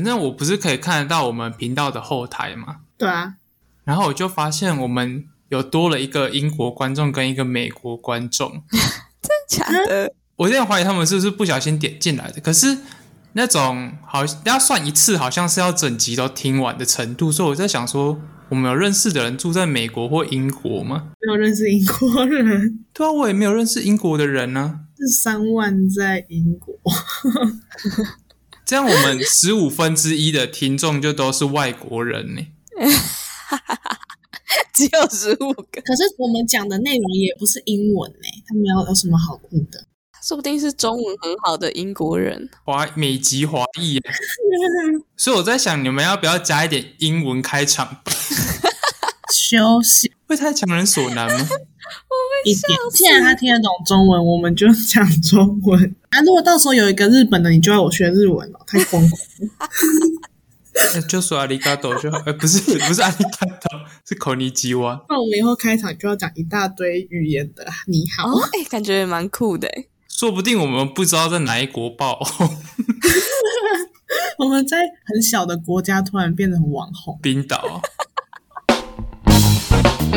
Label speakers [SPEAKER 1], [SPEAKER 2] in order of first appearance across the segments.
[SPEAKER 1] 反正我不是可以看得到我们频道的后台嘛，
[SPEAKER 2] 对啊，
[SPEAKER 1] 然后我就发现我们有多了一个英国观众跟一个美国观众，真
[SPEAKER 3] 假的，
[SPEAKER 1] 我有点怀疑他们是不是不小心点进来的，可是那种好要算一次，好像是要整集都听完的程度，所以我在想说，我们有认识的人住在美国或英国吗？
[SPEAKER 2] 没有认识英国人，
[SPEAKER 1] 对啊，我也没有认识英国的人呢、
[SPEAKER 2] 是三万在英国。
[SPEAKER 1] 这样我们十五分之一的听众就都是外国人呢、
[SPEAKER 3] 只有十五个，
[SPEAKER 2] 可是我们讲的内容也不是英文呢、他们要有什么好听的？
[SPEAKER 3] 说不定是中文很好的英国人。
[SPEAKER 1] 华美籍华裔耶，所以我在想，你们要不要加一点英文开场？
[SPEAKER 2] 休息
[SPEAKER 1] 会太强人所难吗？
[SPEAKER 2] 一点。既然他听得懂中文，我们就讲中文。啊，如果到时候有一个日本的，你就要我学日文了，太疯狂了。
[SPEAKER 1] 那 就说阿里嘎多就好，呃，不是不是阿里嘎多，是口尼基哇。
[SPEAKER 2] 那我们以后开场就要讲一大堆语言的。你好，
[SPEAKER 3] 哦，哎、感觉也蛮酷的诶。
[SPEAKER 1] 说不定我们不知道在哪一国爆红，
[SPEAKER 2] 我们在很小的国家突然变得很网红。
[SPEAKER 1] 冰岛。
[SPEAKER 2] 大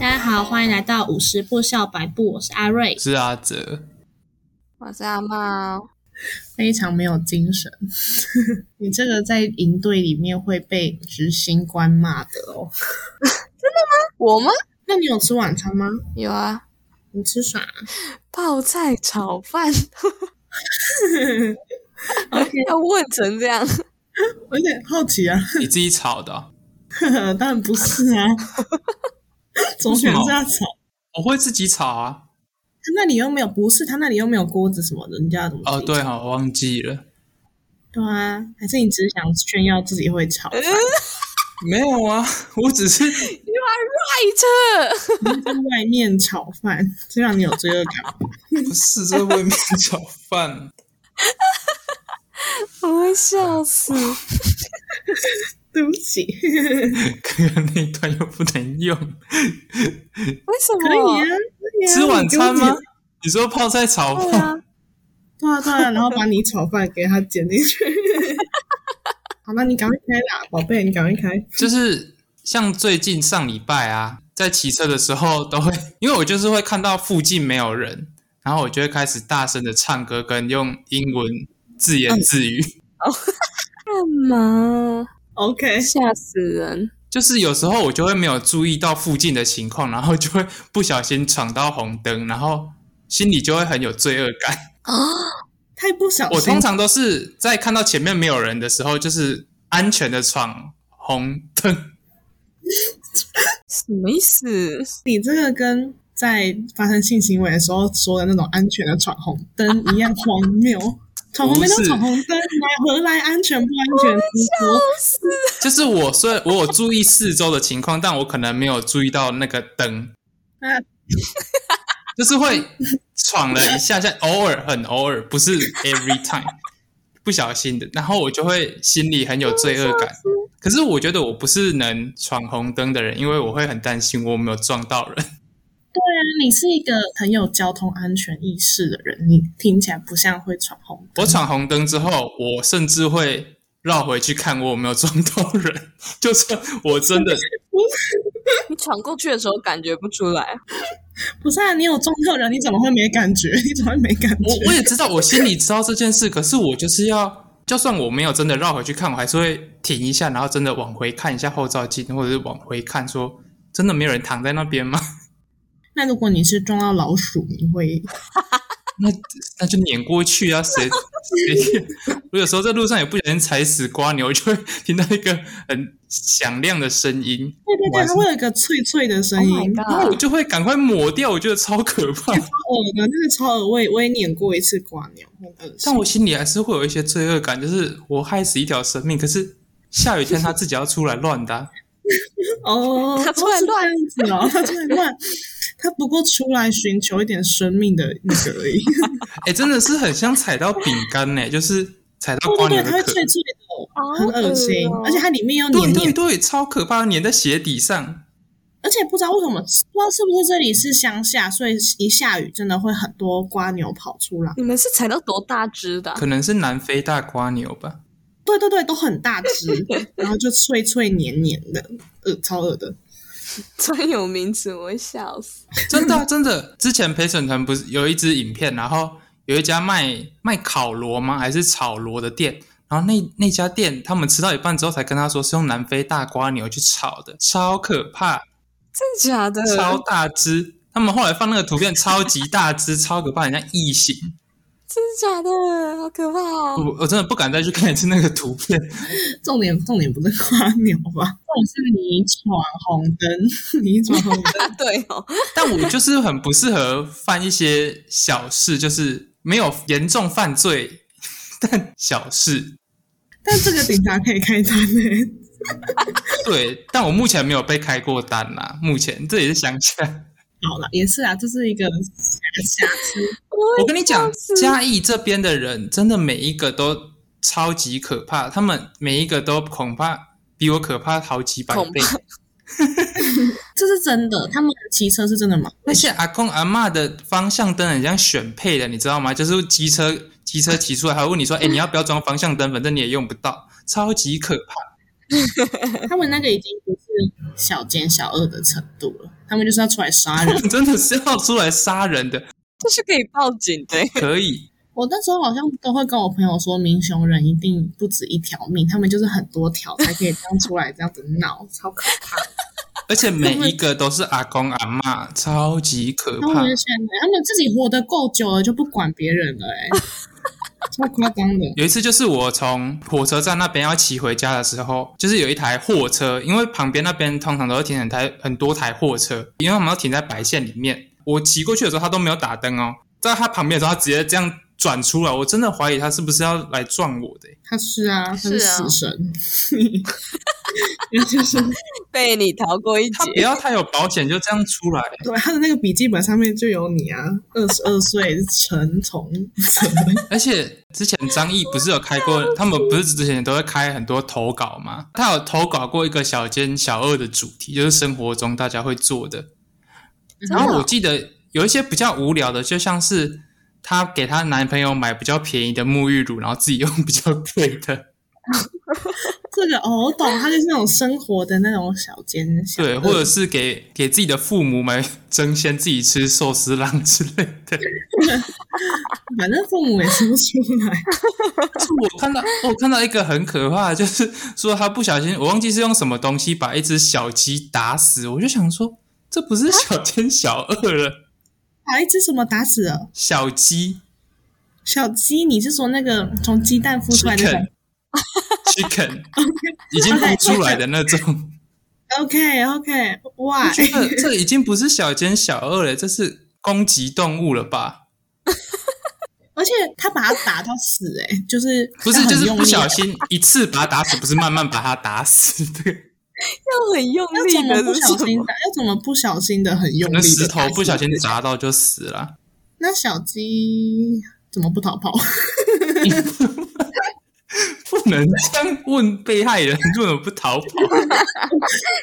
[SPEAKER 2] 家好，欢迎来到五十步笑百步，我是阿瑞，
[SPEAKER 1] 是阿哲，
[SPEAKER 3] 我是阿茂，
[SPEAKER 2] 非常没有精神。你这个在营队里面会被执行官骂的哦。
[SPEAKER 3] 我吗？
[SPEAKER 2] 那你有吃晚餐吗？
[SPEAKER 3] 有啊，
[SPEAKER 2] 你吃啥
[SPEAKER 3] 泡菜炒饭？
[SPEAKER 2] OK，
[SPEAKER 3] 要问成这样，
[SPEAKER 2] 我有点好奇啊。
[SPEAKER 1] 你自己炒的哦、
[SPEAKER 2] 当然不是啊，总选是要炒。
[SPEAKER 1] 我会自己炒啊。
[SPEAKER 2] 他那里又没有，不是他那里又没有锅子什么的，人家怎么
[SPEAKER 1] 哦，对哈、我忘记了，
[SPEAKER 2] 对啊，还是你只是想炫耀自己会炒饭？
[SPEAKER 1] 没有啊，我只是
[SPEAKER 3] You are right，
[SPEAKER 2] 你 在外面炒饭，这让你有罪恶感吗？
[SPEAKER 1] 不是在外面炒饭。
[SPEAKER 3] 我会笑死。
[SPEAKER 2] 对不起，
[SPEAKER 1] 刚刚那一段又不能用。
[SPEAKER 3] 为什么？
[SPEAKER 2] 可以啊，以啊
[SPEAKER 1] 吃晚餐吗
[SPEAKER 2] 你
[SPEAKER 1] 说泡菜炒饭？
[SPEAKER 3] 对啊，
[SPEAKER 2] 对啊，对啊，然后把你炒饭给他剪进去。好，那你赶快开啦，宝贝，你赶快开。
[SPEAKER 1] 就是像最近上礼拜啊，在骑车的时候都会，因为我就是会看到附近没有人，然后我就会开始大声的唱歌，跟用英文自言自语。
[SPEAKER 3] 哦干嘛
[SPEAKER 2] ？OK，
[SPEAKER 3] 吓死人！
[SPEAKER 1] 就是有时候我就会没有注意到附近的情况，然后就会不小心闯到红灯，然后心里就会很有罪恶感。
[SPEAKER 2] 太不小心。
[SPEAKER 1] 我通常都是在看到前面没有人的时候，就是安全的闯红灯。
[SPEAKER 3] 什么意思？
[SPEAKER 2] 你这个跟在发生性行为的时候说的那种安全的闯红灯一样荒谬。闯红灯
[SPEAKER 1] 不
[SPEAKER 2] 就闯红灯，来何来安全不安全之说？
[SPEAKER 1] 就是我虽然我有注意四周的情况，但我可能没有注意到那个灯，
[SPEAKER 2] 那
[SPEAKER 1] 就是会闯了一下下，偶尔很偶尔，不是 every time，不小心的，然后我就会心里很有罪恶感。可是我觉得我不是能闯红灯的人，因为我会很担心我有没有撞到人。
[SPEAKER 2] 对啊你是一个很有交通安全意识的人，你听起来不像会闯红灯。
[SPEAKER 1] 我闯红灯之后，我甚至会绕回去看我有没有撞到人，就是我真的
[SPEAKER 3] 你闯过去的时候感觉不出来，
[SPEAKER 2] 不是啊，你有撞到人，你怎么会没感觉？你怎么会没感觉？
[SPEAKER 1] 我我也知道，我心里知道这件事，可是我就是要，就算我没有真的绕回去看，我还是会停一下，然后真的往回看一下后照镜，或者是往回看说，真的没有人躺在那边吗？
[SPEAKER 2] 那如果你是撞到老鼠，你会
[SPEAKER 1] 那那就碾过去啊！谁 谁？我有时候在路上也不小心踩死瓜牛，就会听到一个很响亮的声音，
[SPEAKER 2] 对对对，它会有一个脆脆的声
[SPEAKER 3] Oh
[SPEAKER 2] 音
[SPEAKER 1] 然后我就会赶快抹掉，我觉得超可怕。
[SPEAKER 2] 超恶的，那个超恶，我也我也碾过一次瓜牛，很恶。
[SPEAKER 1] 但我心里还是会有一些罪恶感，就是我害死一条生命，可是下雨天它自己要出来乱的啊、
[SPEAKER 2] 哦，
[SPEAKER 3] 他出来乱
[SPEAKER 2] 子哦，他出来乱，他不过出来寻求一点生命的那个而已。
[SPEAKER 1] 哎、真的是很像踩到饼干呢，就是踩到瓜牛的壳
[SPEAKER 2] 它会脆，脆的，很恶心，
[SPEAKER 3] 哦
[SPEAKER 2] 而且它里面又
[SPEAKER 1] 对
[SPEAKER 2] 黏黏，
[SPEAKER 1] 对对，超可怕，粘在鞋底上。
[SPEAKER 2] 而且不知道为什么，不知道是不是这里是乡下，所以一下雨真的会很多瓜牛跑出来。
[SPEAKER 3] 你们是踩到多大只的啊、
[SPEAKER 1] 可能是南非大瓜牛吧。
[SPEAKER 2] 对对对，都很大只，然后就脆脆黏黏的，呃，超恶的。
[SPEAKER 3] 专有名词，我会笑死。
[SPEAKER 1] 真的啊、真的。之前陪审团不是有一支影片，然后有一家卖卖烤螺吗？还是炒螺的店？然后那那家店，他们吃到一半之后才跟他说是用南非大瓜牛去炒的，超可怕，
[SPEAKER 3] 真的假的？
[SPEAKER 1] 超大只。他们后来放那个图片，超级大只，超可怕，很像异形。
[SPEAKER 3] 真的假的？好可怕哦！
[SPEAKER 1] 我我真的不敢再去看一次那个图片。
[SPEAKER 2] 重点重点不是花牛吧？重点是你闯红灯，你闯红灯。
[SPEAKER 3] 对哦，
[SPEAKER 1] 但我就是很不适合犯一些小事，就是没有严重犯罪，但小事。
[SPEAKER 2] 但这个警察可以开单诶、
[SPEAKER 1] 对，但我目前没有被开过单啦。目前这也是乡下。
[SPEAKER 2] 好了，也是啊，这是一个瑕瑕疵。
[SPEAKER 1] 我跟你讲嘉义这边的人真的每一个都超级可怕，他们每一个都恐怕比我可怕好几百倍。
[SPEAKER 2] 这是真的，他们骑车是真的吗？
[SPEAKER 1] 那些阿公阿嬷的方向灯很像选配的，你知道吗？就是机车机车骑出来，还会问你说：“哎、你要不要装方向灯？反正你也用不到，超级可怕。
[SPEAKER 2] 他们那个已经不是小奸小恶的程度了，他们就是要出来杀人。
[SPEAKER 1] 真的是要出来杀人的，
[SPEAKER 3] 这是可以报警的。
[SPEAKER 1] 可以。
[SPEAKER 2] 我那时候好像都会跟我朋友说，明雄人一定不止一条命，他们就是很多条才可以这样出来这样子闹，超可怕。
[SPEAKER 1] 而且每一个都是阿公阿妈，超级可怕
[SPEAKER 2] 他们。现在他们自己活得够久了，就不管别人了、欸，哎，超夸张的。
[SPEAKER 1] 有一次，就是我从火车站那边要骑回家的时候，就是有一台货车，因为旁边那边通常都会停很台很多台货车，因为我们要停在白线里面。我骑过去的时候，他都没有打灯哦，在他旁边的时候，他直接这样转出来，我真的怀疑他是不是要来撞我的。
[SPEAKER 2] 他是啊，他是死神，就是
[SPEAKER 3] 被你逃过一
[SPEAKER 1] 他不，要太有保险，就这样出来。
[SPEAKER 2] 对他的那个笔记本上面就有你啊，二十二岁陈从哲，
[SPEAKER 1] 而且之前张译不是有开过，他们不是之前都会开很多投稿吗？他有投稿过一个小奸小恶的主题，就是生活中大家会做的。然后我记得有一些比较无聊的，就像是她给她男朋友买比较便宜的沐浴乳，然后自己用比较贵的，
[SPEAKER 2] 这个哦，我懂，他就是那种生活的那种小奸小，
[SPEAKER 1] 对，或者是给给自己的父母买争先，自己吃寿司郎之类的。
[SPEAKER 2] 反正父母也吃不出来。
[SPEAKER 1] 我看到，我看到一个很可怕的，就是说他不小心，我忘记是用什么东西把一只小鸡打死，我就想说，这不是小奸小恶了，
[SPEAKER 2] 把一只什么打死了？
[SPEAKER 1] 小鸡
[SPEAKER 2] 小鸡？你是说那个从鸡蛋孵出来的
[SPEAKER 1] chicken 已经孵出来的那种。
[SPEAKER 2] ？OK OK，哇，
[SPEAKER 1] 这个这已经不是小奸小恶了，这是攻击动物了吧？
[SPEAKER 2] 而且他把它打到死、欸，哎，就是
[SPEAKER 1] 不是，就是不小心一次把它打死，不是慢慢把它打死。对，
[SPEAKER 3] 要很用力的
[SPEAKER 2] 怎么不？小心打？要怎么不小心的很用力的
[SPEAKER 1] 石头不小心砸到就死了。
[SPEAKER 2] 那小鸡怎么不逃跑？
[SPEAKER 1] 不能这样问被害人，为什么不逃跑？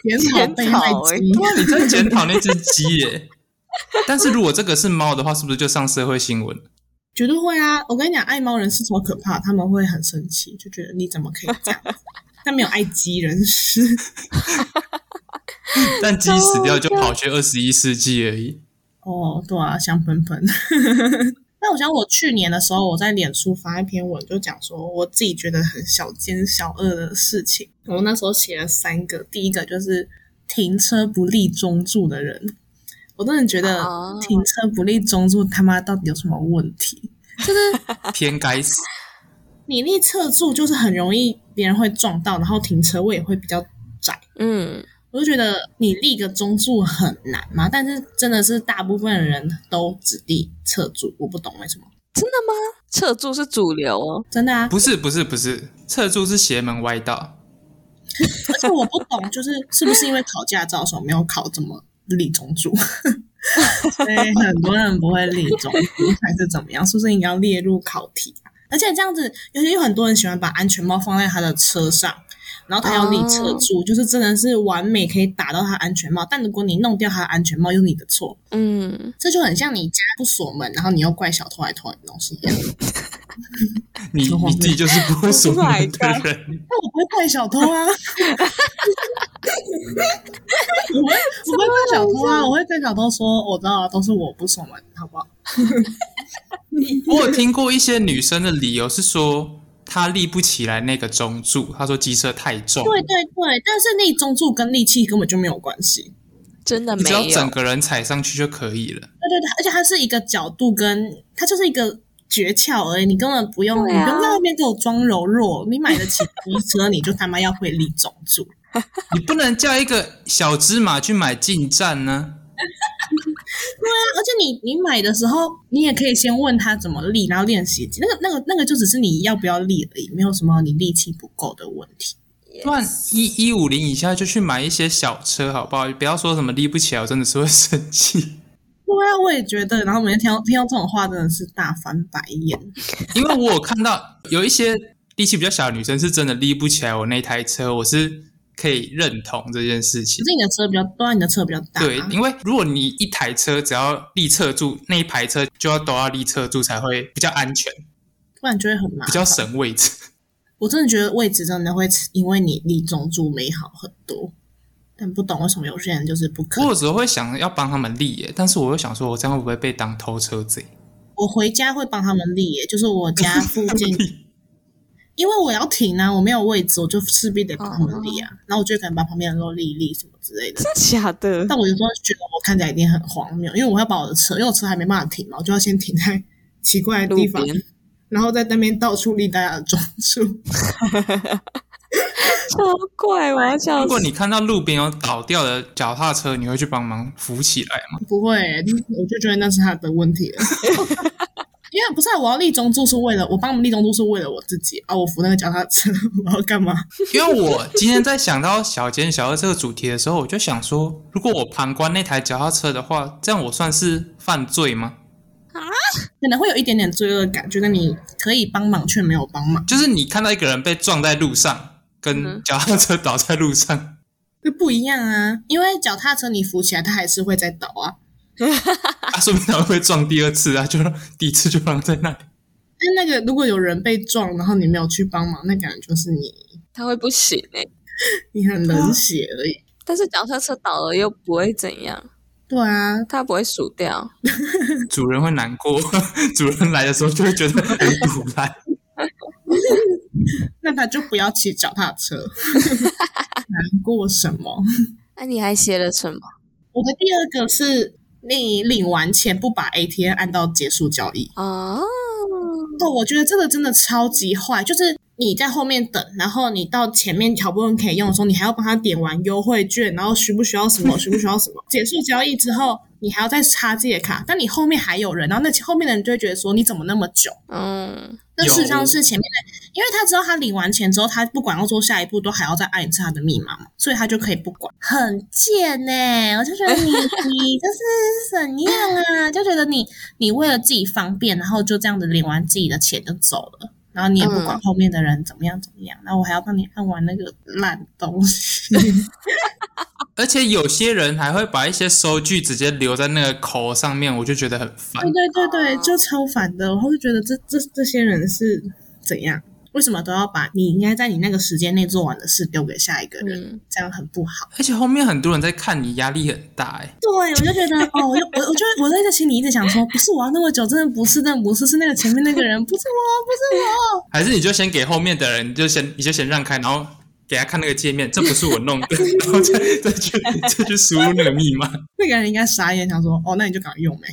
[SPEAKER 2] 检讨被害鸡，
[SPEAKER 1] 哇，你在检讨那只鸡耶？但是如果这个是猫的话，是不是就上社会新闻？
[SPEAKER 2] 绝对会啊！我跟你讲，爱猫人士超可怕，他们会很生气，就觉得你怎么可以这样子？但没有爱鸡人士，
[SPEAKER 1] 但鸡死掉就跑去二十一世纪而已。
[SPEAKER 2] 哦，对啊，香喷喷。那我想，我去年的时候，我在脸书发一篇文，就讲说我自己觉得很小奸小恶的事情。我那时候写了三个，第一个就是停车不立中柱的人，我真的觉得
[SPEAKER 3] 哦
[SPEAKER 2] 停车不立中柱他妈到底有什么问题？
[SPEAKER 1] 就是 偏该死。
[SPEAKER 2] 你立侧柱就是很容易别人会撞到，然后停车位也会比较窄。
[SPEAKER 3] 嗯，
[SPEAKER 2] 我就觉得你立个中柱很难嘛，但是真的是大部分人都只立侧柱，我不懂为什么。
[SPEAKER 3] 真的吗？侧柱是主流哦，
[SPEAKER 2] 真的啊，
[SPEAKER 1] 不是不是不是，侧柱是邪门歪道。
[SPEAKER 2] 而且我不懂，就是是不是因为考驾照的时候没有考怎么立中柱，所以很多人不会立中柱，还是怎么样？是不是应该要列入考题啊？而且这样子，尤其有很多人喜欢把安全帽放在他的车上，然后他要你侧柱，就是真的是完美可以打到他安全帽。但如果你弄掉他的安全帽，又是你的错，
[SPEAKER 3] 嗯，
[SPEAKER 2] 这就很像你家不锁门，然后你又怪小偷来偷你东西一样。
[SPEAKER 1] 你你自己就是不会锁
[SPEAKER 3] Oh
[SPEAKER 1] 门的人。
[SPEAKER 2] 那 我不会怪小偷啊，我会我会怪小偷啊，我会跟小偷说，我知道都是我不锁门，好不好？
[SPEAKER 1] 我有听过一些女生的理由是说，她立不起来那个中柱，他说机车太重，
[SPEAKER 2] 对对对，但是那中柱跟力气根本就没有关系。
[SPEAKER 3] 真的没
[SPEAKER 1] 有只要整。个人踩上去就可以了。
[SPEAKER 2] 对对对，而且它是一个角度跟它就是一个诀窍而已，你根本不用，
[SPEAKER 3] 对啊
[SPEAKER 2] 你不用在那边给我装柔弱。你买得起机车，你就他妈要会立中柱。
[SPEAKER 1] 你不能叫一个小芝麻去买进站呢、
[SPEAKER 2] 而且你你买的时候，你也可以先问他怎么立，然后练习。那个那个那个就只是你要不要立而已，没有什么你力气不够的问题。
[SPEAKER 1] 不然一一五零以下就去买一些小车，好不好？不要说什么立不起来，我真的是会生气。
[SPEAKER 2] 对啊，我也觉得。然后每天听到听到这种话，真的是大翻白眼。
[SPEAKER 1] 因为我有看到有一些力气比较小的女生是真的立不起来我那台车，我是可以认同这件事情
[SPEAKER 2] 可。是你的车比较，对啊，你的车比较大、
[SPEAKER 1] 对，因为如果你一台车只要立侧柱，那一排车就要都要立侧柱才会比较安全，
[SPEAKER 2] 不然就会很麻烦。
[SPEAKER 1] 比较省位置。
[SPEAKER 2] 我真的觉得位置真的会因为你立中柱美好很多，但不懂为什么有些人就是不可以。
[SPEAKER 1] 我有时候会想要帮他们立耶，但是我又想说，我这样会不会被当偷车贼？
[SPEAKER 2] 我回家会帮他们立耶，就是我家附近，因为我要停啊，我没有位置，我就势必得帮他们立啊。然后我就可能把旁边的都立一立什么之类的。
[SPEAKER 3] 真的假的？
[SPEAKER 2] 但我有时候觉得我看起来一定很荒谬，因为我要把我的车，因为我车还没办法停嘛，我就要先停在奇怪的地方，然后在那边到处立大家的 装束。
[SPEAKER 3] 超怪，我要笑死
[SPEAKER 1] 如果。你看到路边有倒掉的脚踏车，你会去帮忙扶起来吗？
[SPEAKER 2] 不会耶，我就觉得那是他的问题了。因为不是、啊、我要立中柱是为了我帮我们立中柱是为了我自己啊，我扶那个脚踏车 我要干嘛？
[SPEAKER 1] 因为我今天在想到小尖小二这个主题的时候，我就想说，如果我旁观那台脚踏车的话，这样我算是犯罪吗？
[SPEAKER 2] 啊可能会有一点点罪恶感，觉得你可以帮忙却没有帮忙，
[SPEAKER 1] 就是你看到一个人被撞在路上，跟
[SPEAKER 3] 嗯
[SPEAKER 1] 脚踏车倒在路上，
[SPEAKER 2] 这不一样啊。因为脚踏车你扶起来，它还是会再倒啊。
[SPEAKER 1] 啊，说不定他会撞第二次啊，就第一次就放在那里。
[SPEAKER 2] 但那个如果有人被撞，然后你没有去帮忙，那感觉就是你
[SPEAKER 3] 他会不行哎、
[SPEAKER 2] 你很冷血而已。
[SPEAKER 3] 但是脚踏车倒了又不会怎样，
[SPEAKER 2] 对啊，
[SPEAKER 3] 它不会数掉。
[SPEAKER 1] 主人会难过，主人来的时候就会觉得很堵然。
[SPEAKER 2] 那他就不要骑脚踏车，难过什么？
[SPEAKER 3] 那、你还写了什么？
[SPEAKER 2] 我的第二个是你领完钱不把 ATM 按到结束交易。
[SPEAKER 3] 哦，
[SPEAKER 2] 哦，我觉得这个真的超级坏，就是你在后面等，然后你到前面好不容易可以用的时候，你还要帮他点完优惠券，然后需不需要什么，需不需要什么，结束交易之后，你还要再插自己的卡，但你后面还有人，然后那后面的人就会觉得说你怎么那么久？
[SPEAKER 3] 嗯，
[SPEAKER 2] 那事实上是前面的，因为他知道他领完钱之后，他不管要做下一步，都还要再按一次他的密码嘛，所以他就可以不管，很贱呢、我就觉得你 你这是怎样啊？就觉得你你为了自己方便，然后就这样子领完自己的钱就走了。然后你也不管后面的人怎么样怎么样，然后我还要帮你按完那个烂东西。
[SPEAKER 1] 而且有些人还会把一些收据直接留在那个口上面，我就觉得很烦
[SPEAKER 2] 对。对对对，就超烦的。我会觉得这这这些人是怎样？为什么都要把你应该在你那个时间内做完的事丢给下一个人？
[SPEAKER 3] 嗯
[SPEAKER 2] 这样很不好。
[SPEAKER 1] 而且后面很多人在看你，压力很大哎。
[SPEAKER 2] 对，我就觉得哦，我就 我我就我在这心里一直想说，不是我要那么久，真的不是，真的不是，是那个前面那个人，不是我，不是我。
[SPEAKER 1] 还是你就先给后面的人，你就先你就先让开，然后给他看那个界面，这不是我弄的，然后再再去再去输入那个密码。
[SPEAKER 2] 那个人应该傻眼，想说哦，那你就赶快用呗。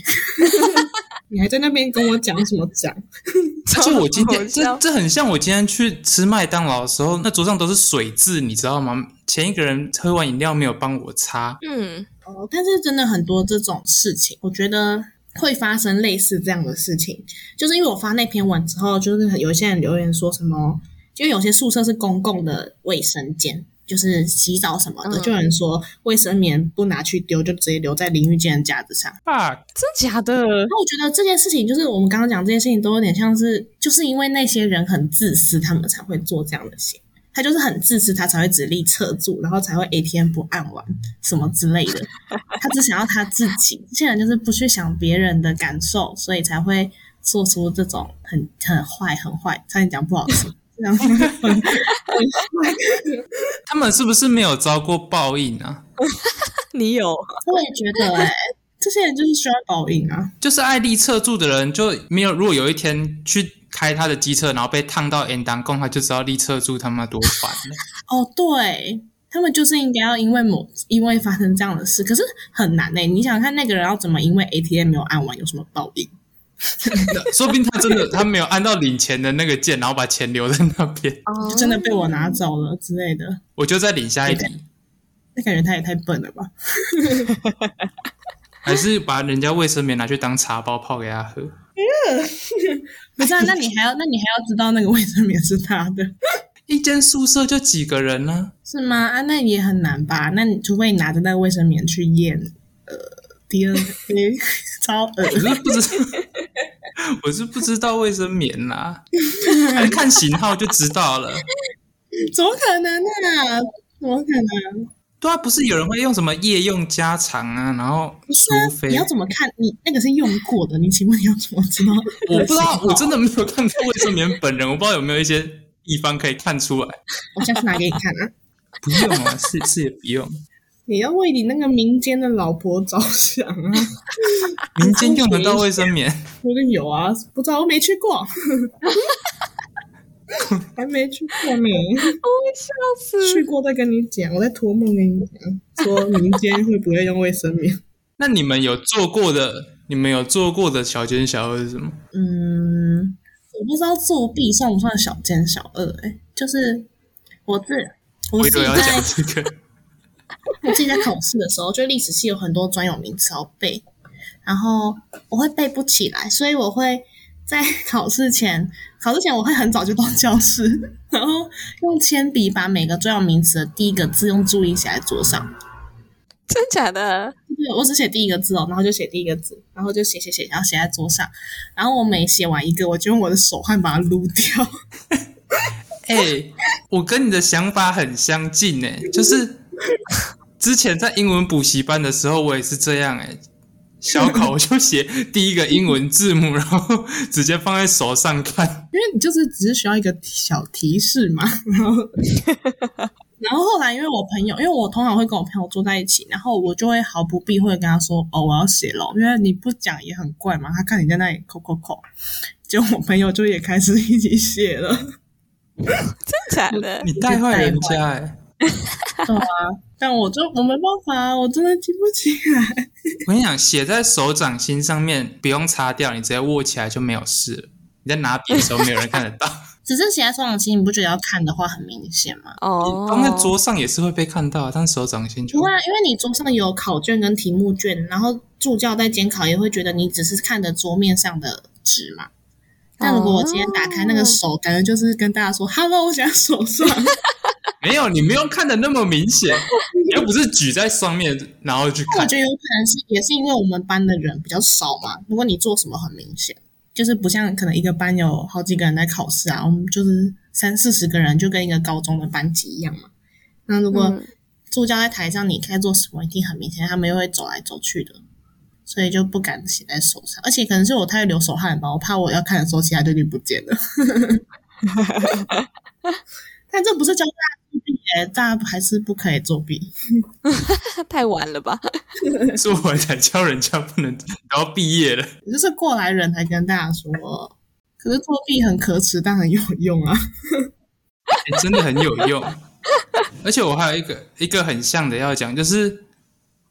[SPEAKER 2] 你还在那边跟我讲什么讲？
[SPEAKER 1] 而且我今天这这很像我今天去吃麦当劳的时候，那桌上都是水渍，你知道吗？前一个人喝完饮料没有帮我擦，
[SPEAKER 3] 嗯，
[SPEAKER 2] 哦，但是真的很多这种事情，我觉得会发生类似这样的事情，就是因为我发那篇文之后，就是有一些人留言说什么，因为有些宿舍是公共的卫生间，就是洗澡什么的，
[SPEAKER 3] 嗯
[SPEAKER 2] 就有人说卫生棉不拿去丢，就直接留在淋浴间的架子上。
[SPEAKER 1] fuck，
[SPEAKER 3] 真假的？
[SPEAKER 2] 那我觉得这件事情，就是我们刚刚讲这件事情，都有点像是，就是因为那些人很自私，他们才会做这样的行为。他就是很自私，他才会只立侧住，然后才会 ATM 不按完什么之类的。他只想要他自己，这些人就是不去想别人的感受，所以才会做出这种很很坏、很坏，差点讲不好听，这样很很坏。
[SPEAKER 1] 他们是不是没有遭过报应啊？
[SPEAKER 3] 你有？
[SPEAKER 2] 我也觉得、欸，这些人就是需要报应啊。
[SPEAKER 1] 就是爱力侧住的人就没有，如果有一天去开他的机车，然后被烫到 N 当供，他就知道力侧住他妈多烦了。
[SPEAKER 2] 哦，对他们就是应该要因为某因为发生这样的事，可是很难呢、欸你想想看，那个人要怎么因为 ATM 没有按完有什么报应？
[SPEAKER 1] 说不定他真的他没有按到领钱的那个键，然后把钱留在那边，
[SPEAKER 3] 哦
[SPEAKER 2] 就真的被我拿走了之类的。
[SPEAKER 1] 我就再领下一笔，
[SPEAKER 2] 那感觉他也太笨了吧？
[SPEAKER 1] 还是把人家卫生棉拿去当茶包泡给他喝。
[SPEAKER 2] 不是啊，那你还要那你还要知道那个卫生棉是他的，
[SPEAKER 1] 一间宿舍就几个人呢、
[SPEAKER 2] 是吗？啊，那也很难吧？那你除非你拿着那个卫生棉去验呃 DNA，超恶
[SPEAKER 1] 我是不知，我是不知道卫生棉啦，还看型号就知道了。
[SPEAKER 2] 怎么可能呢、怎么可能？
[SPEAKER 1] 对啊，不是有人会用什么夜用加长啊，然后除，非
[SPEAKER 2] 你要怎么看？你那个是用过的，你请问你要怎么知道？
[SPEAKER 1] 我不知道，我真的没有看过卫生棉本人，我不知道有没有一些地方可以看出来。
[SPEAKER 2] 我下次拿给你看啊。
[SPEAKER 1] 不用啊，是是也不用。
[SPEAKER 2] 你要为你那个民间的老婆着想啊！
[SPEAKER 1] 民间用得到卫生棉，
[SPEAKER 2] 我跟有啊，不知道我没去过，还没去过呢。
[SPEAKER 3] 笑死！
[SPEAKER 2] 去过再跟你讲，我在托梦跟你讲，说民间会不会用卫生棉？
[SPEAKER 1] 那你们有做过的，你们有做过的小奸小恶是什么？
[SPEAKER 2] 嗯，我不知道作弊算不算小奸小恶、欸？就是我自我自己
[SPEAKER 1] 我以为要讲
[SPEAKER 2] 在
[SPEAKER 1] 这个，
[SPEAKER 2] 我自己在考试的时候，就历史系有很多专有名词要背，然后我会背不起来，所以我会在考试前，考试前我会很早就到教室，然后用铅笔把每个专有名词的第一个字用注意写在桌上。
[SPEAKER 3] 真假的？
[SPEAKER 2] 对，我只写第一个字哦，然后就写第一个字，然后就写写写，然后写在桌上，然后我每写完一个，我就用我的手汗把它撸掉。
[SPEAKER 1] 哎、我跟你的想法很相近哎、就是之前在英文补习班的时候，我也是这样哎、小考 我就写第一个英文字母，然后直接放在手上看。
[SPEAKER 2] 因为你就是只是需要一个小提示嘛，然后，然后后来因为我朋友，因为我通常会跟我朋友坐在一起，然后我就会毫不避讳地跟他说：“哦，我要写了。”因为你不讲也很怪嘛，他看你在那里扣扣扣，结果我朋友就也开始一起写了，
[SPEAKER 3] 真假的？
[SPEAKER 1] 你带坏人家哎、
[SPEAKER 2] 对啊，但我就我没办法，我真的记不起来。
[SPEAKER 1] 我跟你讲，写在手掌心上面不用擦掉，你直接握起来就没有事了。你在拿笔的时候，没有人看得到。
[SPEAKER 2] 只是写在手掌心，你不觉得要看的话很明显吗？
[SPEAKER 3] 哦，
[SPEAKER 1] 放在桌上也是会被看到，但手掌心就
[SPEAKER 2] 不会啊，因为你桌上有考卷跟题目卷，然后助教在监考也会觉得你只是看着桌面上的纸嘛。但如果我今天打开那个手，感觉就是跟大家说 “hello”，我写在手上。
[SPEAKER 1] 没有，你没有看的那么明显，你 又不是举在上面然后去看。
[SPEAKER 2] 我觉得有可能是也是因为我们班的人比较少嘛。如果你做什么很明显，就是不像可能一个班有好几个人在考试啊，我们就是三四十个人，就跟一个高中的班级一样嘛。那如果
[SPEAKER 3] 嗯
[SPEAKER 2] 助教在台上，你该做什么一定很明显，他们又会走来走去的，所以就不敢写在手上。而且可能是我太流手汗吧，我怕我要看的时候其他队就不见了。但这不是教大家作弊耶，大家还是不可以作弊。
[SPEAKER 3] 太晚了吧？
[SPEAKER 1] 做完才教人家不能，然后毕业了。
[SPEAKER 2] 就是过来人才跟大家说，可是作弊很可耻，但很有用啊。
[SPEAKER 1] 欸真的很有用。而且我还有一个一个很像的要讲，就是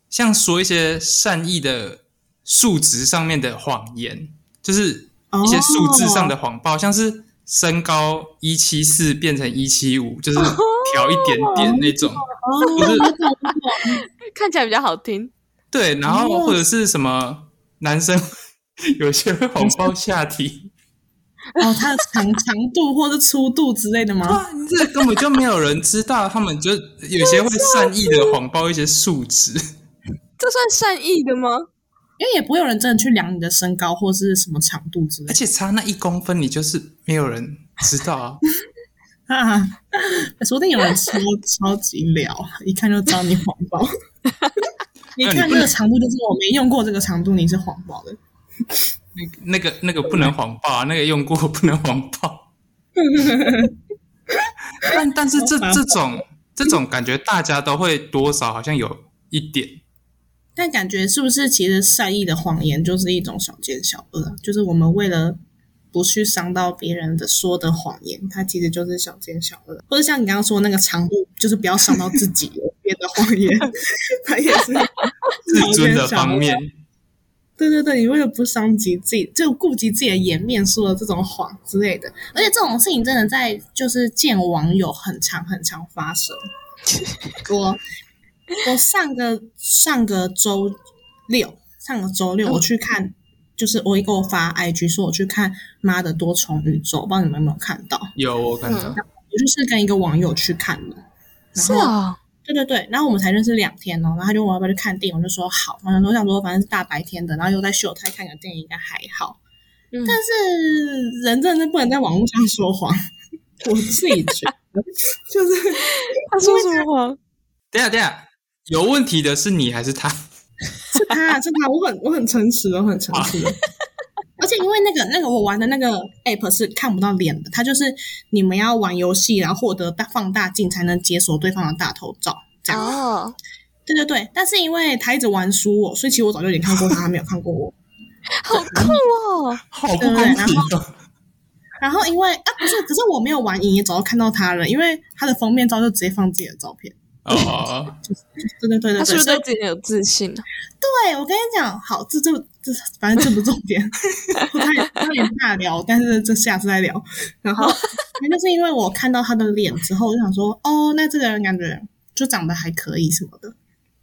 [SPEAKER 1] 像说一些善意的数值上面的谎言，就是一些数字上的谎报，像是身高一七四变成一七五，就是调一点点那种。
[SPEAKER 2] 哦，
[SPEAKER 1] 不是
[SPEAKER 3] 看起来比较好听。
[SPEAKER 1] 对，然后
[SPEAKER 2] 哦
[SPEAKER 1] 或者是什么男生有些会谎报下体，
[SPEAKER 2] 哦，它的长长度或者粗度之类的吗？
[SPEAKER 1] 哇，这根本就没有人知道，他们就有些会善意的谎报一些数值。
[SPEAKER 3] 这算善意的吗？
[SPEAKER 2] 因为也不会有人真的去量你的身高或是什么长度之类的。
[SPEAKER 1] 而且差那一公分，你就是没有人知道啊。
[SPEAKER 2] 啊，说不定有人超 超级聊，一看就知道你谎报。你看这个长度，就是我没用过这个长度，你是谎报的。
[SPEAKER 1] 那个那个不能谎报啊，那个用过不能谎报。但但是这这种这种感觉，大家都会多少好像有一点。
[SPEAKER 2] 但感觉是不是其实善意的谎言就是一种小奸小恶？就是我们为了不去伤到别人的说的谎言，它其实就是小奸小恶。或者像你刚刚说那个长度，就是不要伤到自己编的谎言，它也是
[SPEAKER 1] 自尊的方面。
[SPEAKER 2] 对对对，你为了不伤及自己，就顾及自己的颜面，说了这种谎之类的。而且这种事情真的在就是见网友很常很常发生。我我上个上个周六，上个周六我去看，就是我一给我发 IG 说我去看《妈的多重宇宙》，不知道你们有没有看到？
[SPEAKER 1] 有我看到，
[SPEAKER 2] 我就是跟一个网友去看的。
[SPEAKER 3] 是啊。
[SPEAKER 2] 对对对，然后我们才认识两天哦，然后他就问我要不要去看电影，我就说好。反正我想说，反正是大白天的，然后又在秀泰看个电影，应该还好。但是人真的是不能在网络上说谎，我自己觉得 就是
[SPEAKER 3] 他说什么谎？
[SPEAKER 1] 等下等下，有问题的是你还是他？
[SPEAKER 2] 是他是他，我很我很诚实，我很诚实。而且因为那个那个我玩的那个 app 是看不到脸的，它就是你们要玩游戏，然后获得大放大镜才能解锁对方的大头照，这样。哦，对对对。但是因为他一直玩输我，所以其实我早就已经看过他，他没有看过我。
[SPEAKER 3] 好酷哦，
[SPEAKER 1] 好不公平。
[SPEAKER 2] 然后因为啊不是，可是我没有玩赢也早就看到他了，因为他的封面照就直接放自己的照片。
[SPEAKER 1] 哦，
[SPEAKER 2] 对对对对，
[SPEAKER 3] 他是不是对自己有自信呢？
[SPEAKER 2] 对，我跟你讲，好，这这这，反正这不重点，他也他也大聊，但是这下次再聊。然后，那就是因为我看到他的脸之后，我就想说，哦，那这个人感觉就长得还可以什么的。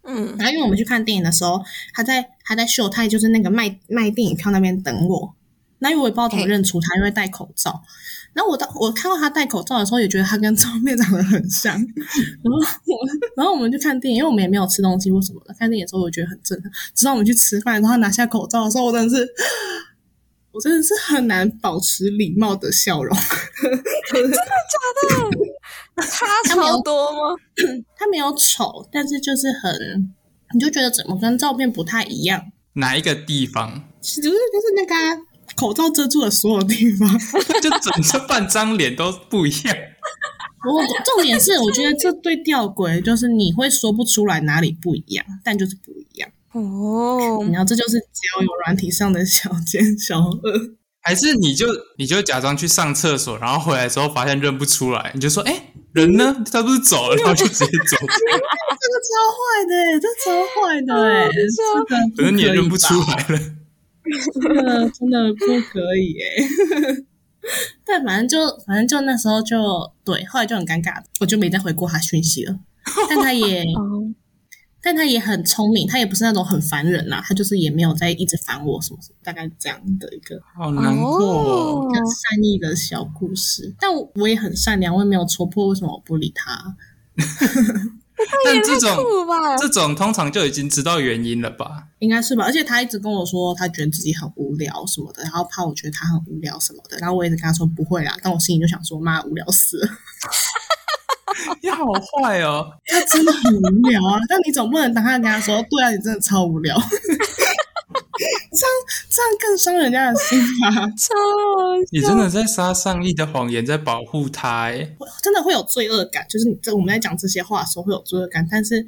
[SPEAKER 2] 嗯，然后因为我们去看电影的时候，他在他在秀泰，就是那个卖卖电影票那边等我。那因为我也不知道怎么认出他，因为戴口罩。然后我到我看到他戴口罩的时候，也觉得他跟照片长得很像。然后我，然后我们就看电影，因为我们也没有吃东西或什么的。看电影的时候，我觉得很正常。直到我们去吃饭，然后他拿下口罩的时候，我真的是，我真的是很难保持礼貌的笑容。
[SPEAKER 3] 真的假的？差超多吗？
[SPEAKER 2] 他没有丑，但是就是很，你就觉得怎么跟照片不太一样？
[SPEAKER 1] 哪一个地方？
[SPEAKER 2] 就是就是那个。口罩遮住了所有地方，
[SPEAKER 1] 就整个半张脸都不一样。
[SPEAKER 2] 我重点是，我觉得这对吊诡，就是你会说不出来哪里不一样，但就是不一样哦。然后这就是交友软体上的小奸小恶，
[SPEAKER 1] 还是你就你就假装去上厕所，然后回来之后发现认不出来，你就说：“哎，人呢？他不是走了？” 然后就直接走。
[SPEAKER 2] 这个超坏的，这超坏的哎，
[SPEAKER 1] 可能你也认不出来了。
[SPEAKER 2] 真的真的不可以哎，但反正就反正就那时候就对，后来就很尴尬，我就没再回过他讯息了。但他也，但他也很聪明，他也不是那种很烦人呐，他就是也没有在一直烦我什么什么，大概这样的一个
[SPEAKER 1] 好难过、很
[SPEAKER 2] 善意的小故事。但我也很善良，我也没有戳破，为什么我不理他？
[SPEAKER 1] 但这种这种通常就已经知道原因了吧？
[SPEAKER 2] 应该是吧。而且他一直跟我说，他觉得自己很无聊什么的，然后怕我觉得他很无聊什么的。然后我一直跟他说不会啦，但我心里就想说，妈，无聊死了！
[SPEAKER 1] 你好坏哦，
[SPEAKER 2] 他真的很无聊啊。但你总不能当他跟他说，对啊，你真的超无聊。这样这样更伤人家的心啊！
[SPEAKER 3] 超，
[SPEAKER 1] 你真的在撒上亿的谎言，在保护他哎，
[SPEAKER 2] 真的会有罪恶感。就是你在我们在讲这些话的时候会有罪恶感，但是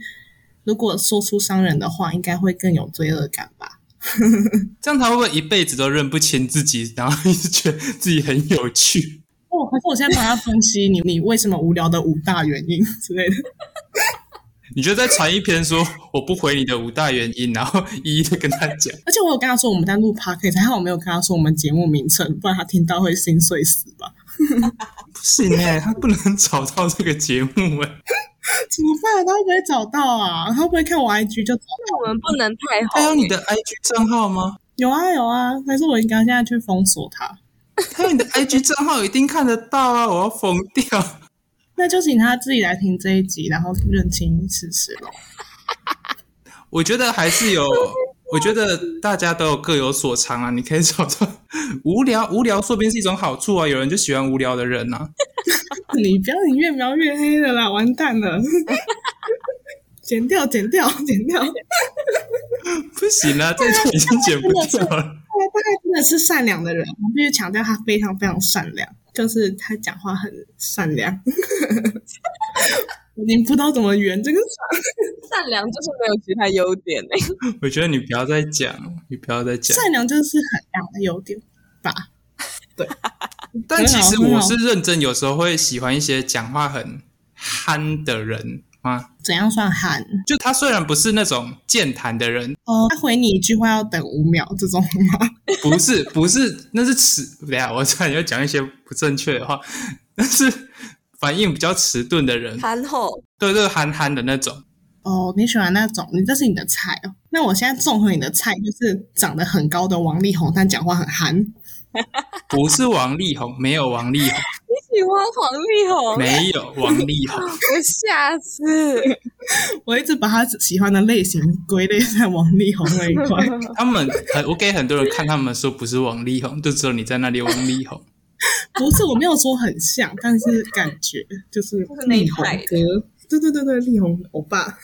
[SPEAKER 2] 如果说出伤人的话，应该会更有罪恶感吧？
[SPEAKER 1] 这样他会不会一辈子都认不清自己，然后一直觉得自己很有趣？
[SPEAKER 2] 哦，可是我现在帮他分析你你为什么无聊的五大原因之类的。
[SPEAKER 1] 你就再传一篇说我不回你的五大原因，然后一一的跟他讲。
[SPEAKER 2] 而且我有跟他说我们在录 podcast，还好我没有跟他说我们节目名称，不然他听到会心碎死吧。
[SPEAKER 1] 不行哎，他不能找到这个节目哎，
[SPEAKER 2] 怎么办？他会不会找到啊？他会不会看我 IG 就？
[SPEAKER 3] 那我们不能太好。
[SPEAKER 1] 他有你的 IG 账号吗？
[SPEAKER 2] 有啊有啊，还是我应该现在去封锁他？
[SPEAKER 1] 他有你的 IG 账号一定看得到啊！我要疯掉。
[SPEAKER 2] 那就请他自己来听这一集，然后认清事实喽。
[SPEAKER 1] 我觉得还是有，我觉得大家都有各有所长啊。你可以找到无聊，无聊说不定是一种好处啊。有人就喜欢无聊的人啊。
[SPEAKER 2] 你不要你越描越黑的啦，完蛋了！剪掉，剪掉，剪掉。
[SPEAKER 1] 不行了，这就已经剪不掉了。
[SPEAKER 2] 他大概真的是善良的人，我必须强调他非常非常善良，就是他讲话很善良。我已经不知道怎么圆这个
[SPEAKER 3] 善良就是没有其他优点哎、
[SPEAKER 1] 我觉得你不要再讲，你不要再讲。
[SPEAKER 2] 善良就是很大的优点吧？
[SPEAKER 1] 对但其实我是认真，有时候会喜欢一些讲话很憨的人啊。
[SPEAKER 2] 怎样算憨？
[SPEAKER 1] 就他虽然不是那种健谈的人，
[SPEAKER 2] 哦，他回你一句话要等五秒这种吗？
[SPEAKER 1] 不是不是，那是迟。等一下我差点要讲一些不正确的话，那是反应比较迟钝的人，
[SPEAKER 3] 憨厚，
[SPEAKER 1] 对对，憨憨的那种。
[SPEAKER 2] 哦，你喜欢那种，你这是你的菜哦。那我现在综合你的菜，就是长得很高的王力宏，但讲话很憨。
[SPEAKER 1] 不是王力宏，没有王力宏，
[SPEAKER 3] 你喜欢黄力宏？
[SPEAKER 1] 没有王力宏。
[SPEAKER 3] 我下次
[SPEAKER 2] 我一直把他喜欢的类型归类在王力宏那一块。
[SPEAKER 1] 他们很，我给很多人看，他们说不是王力宏，就只有你在那里王力宏。
[SPEAKER 2] 不是，我没有说很像，但是感觉就是力宏哥。对对对对，力宏欧巴。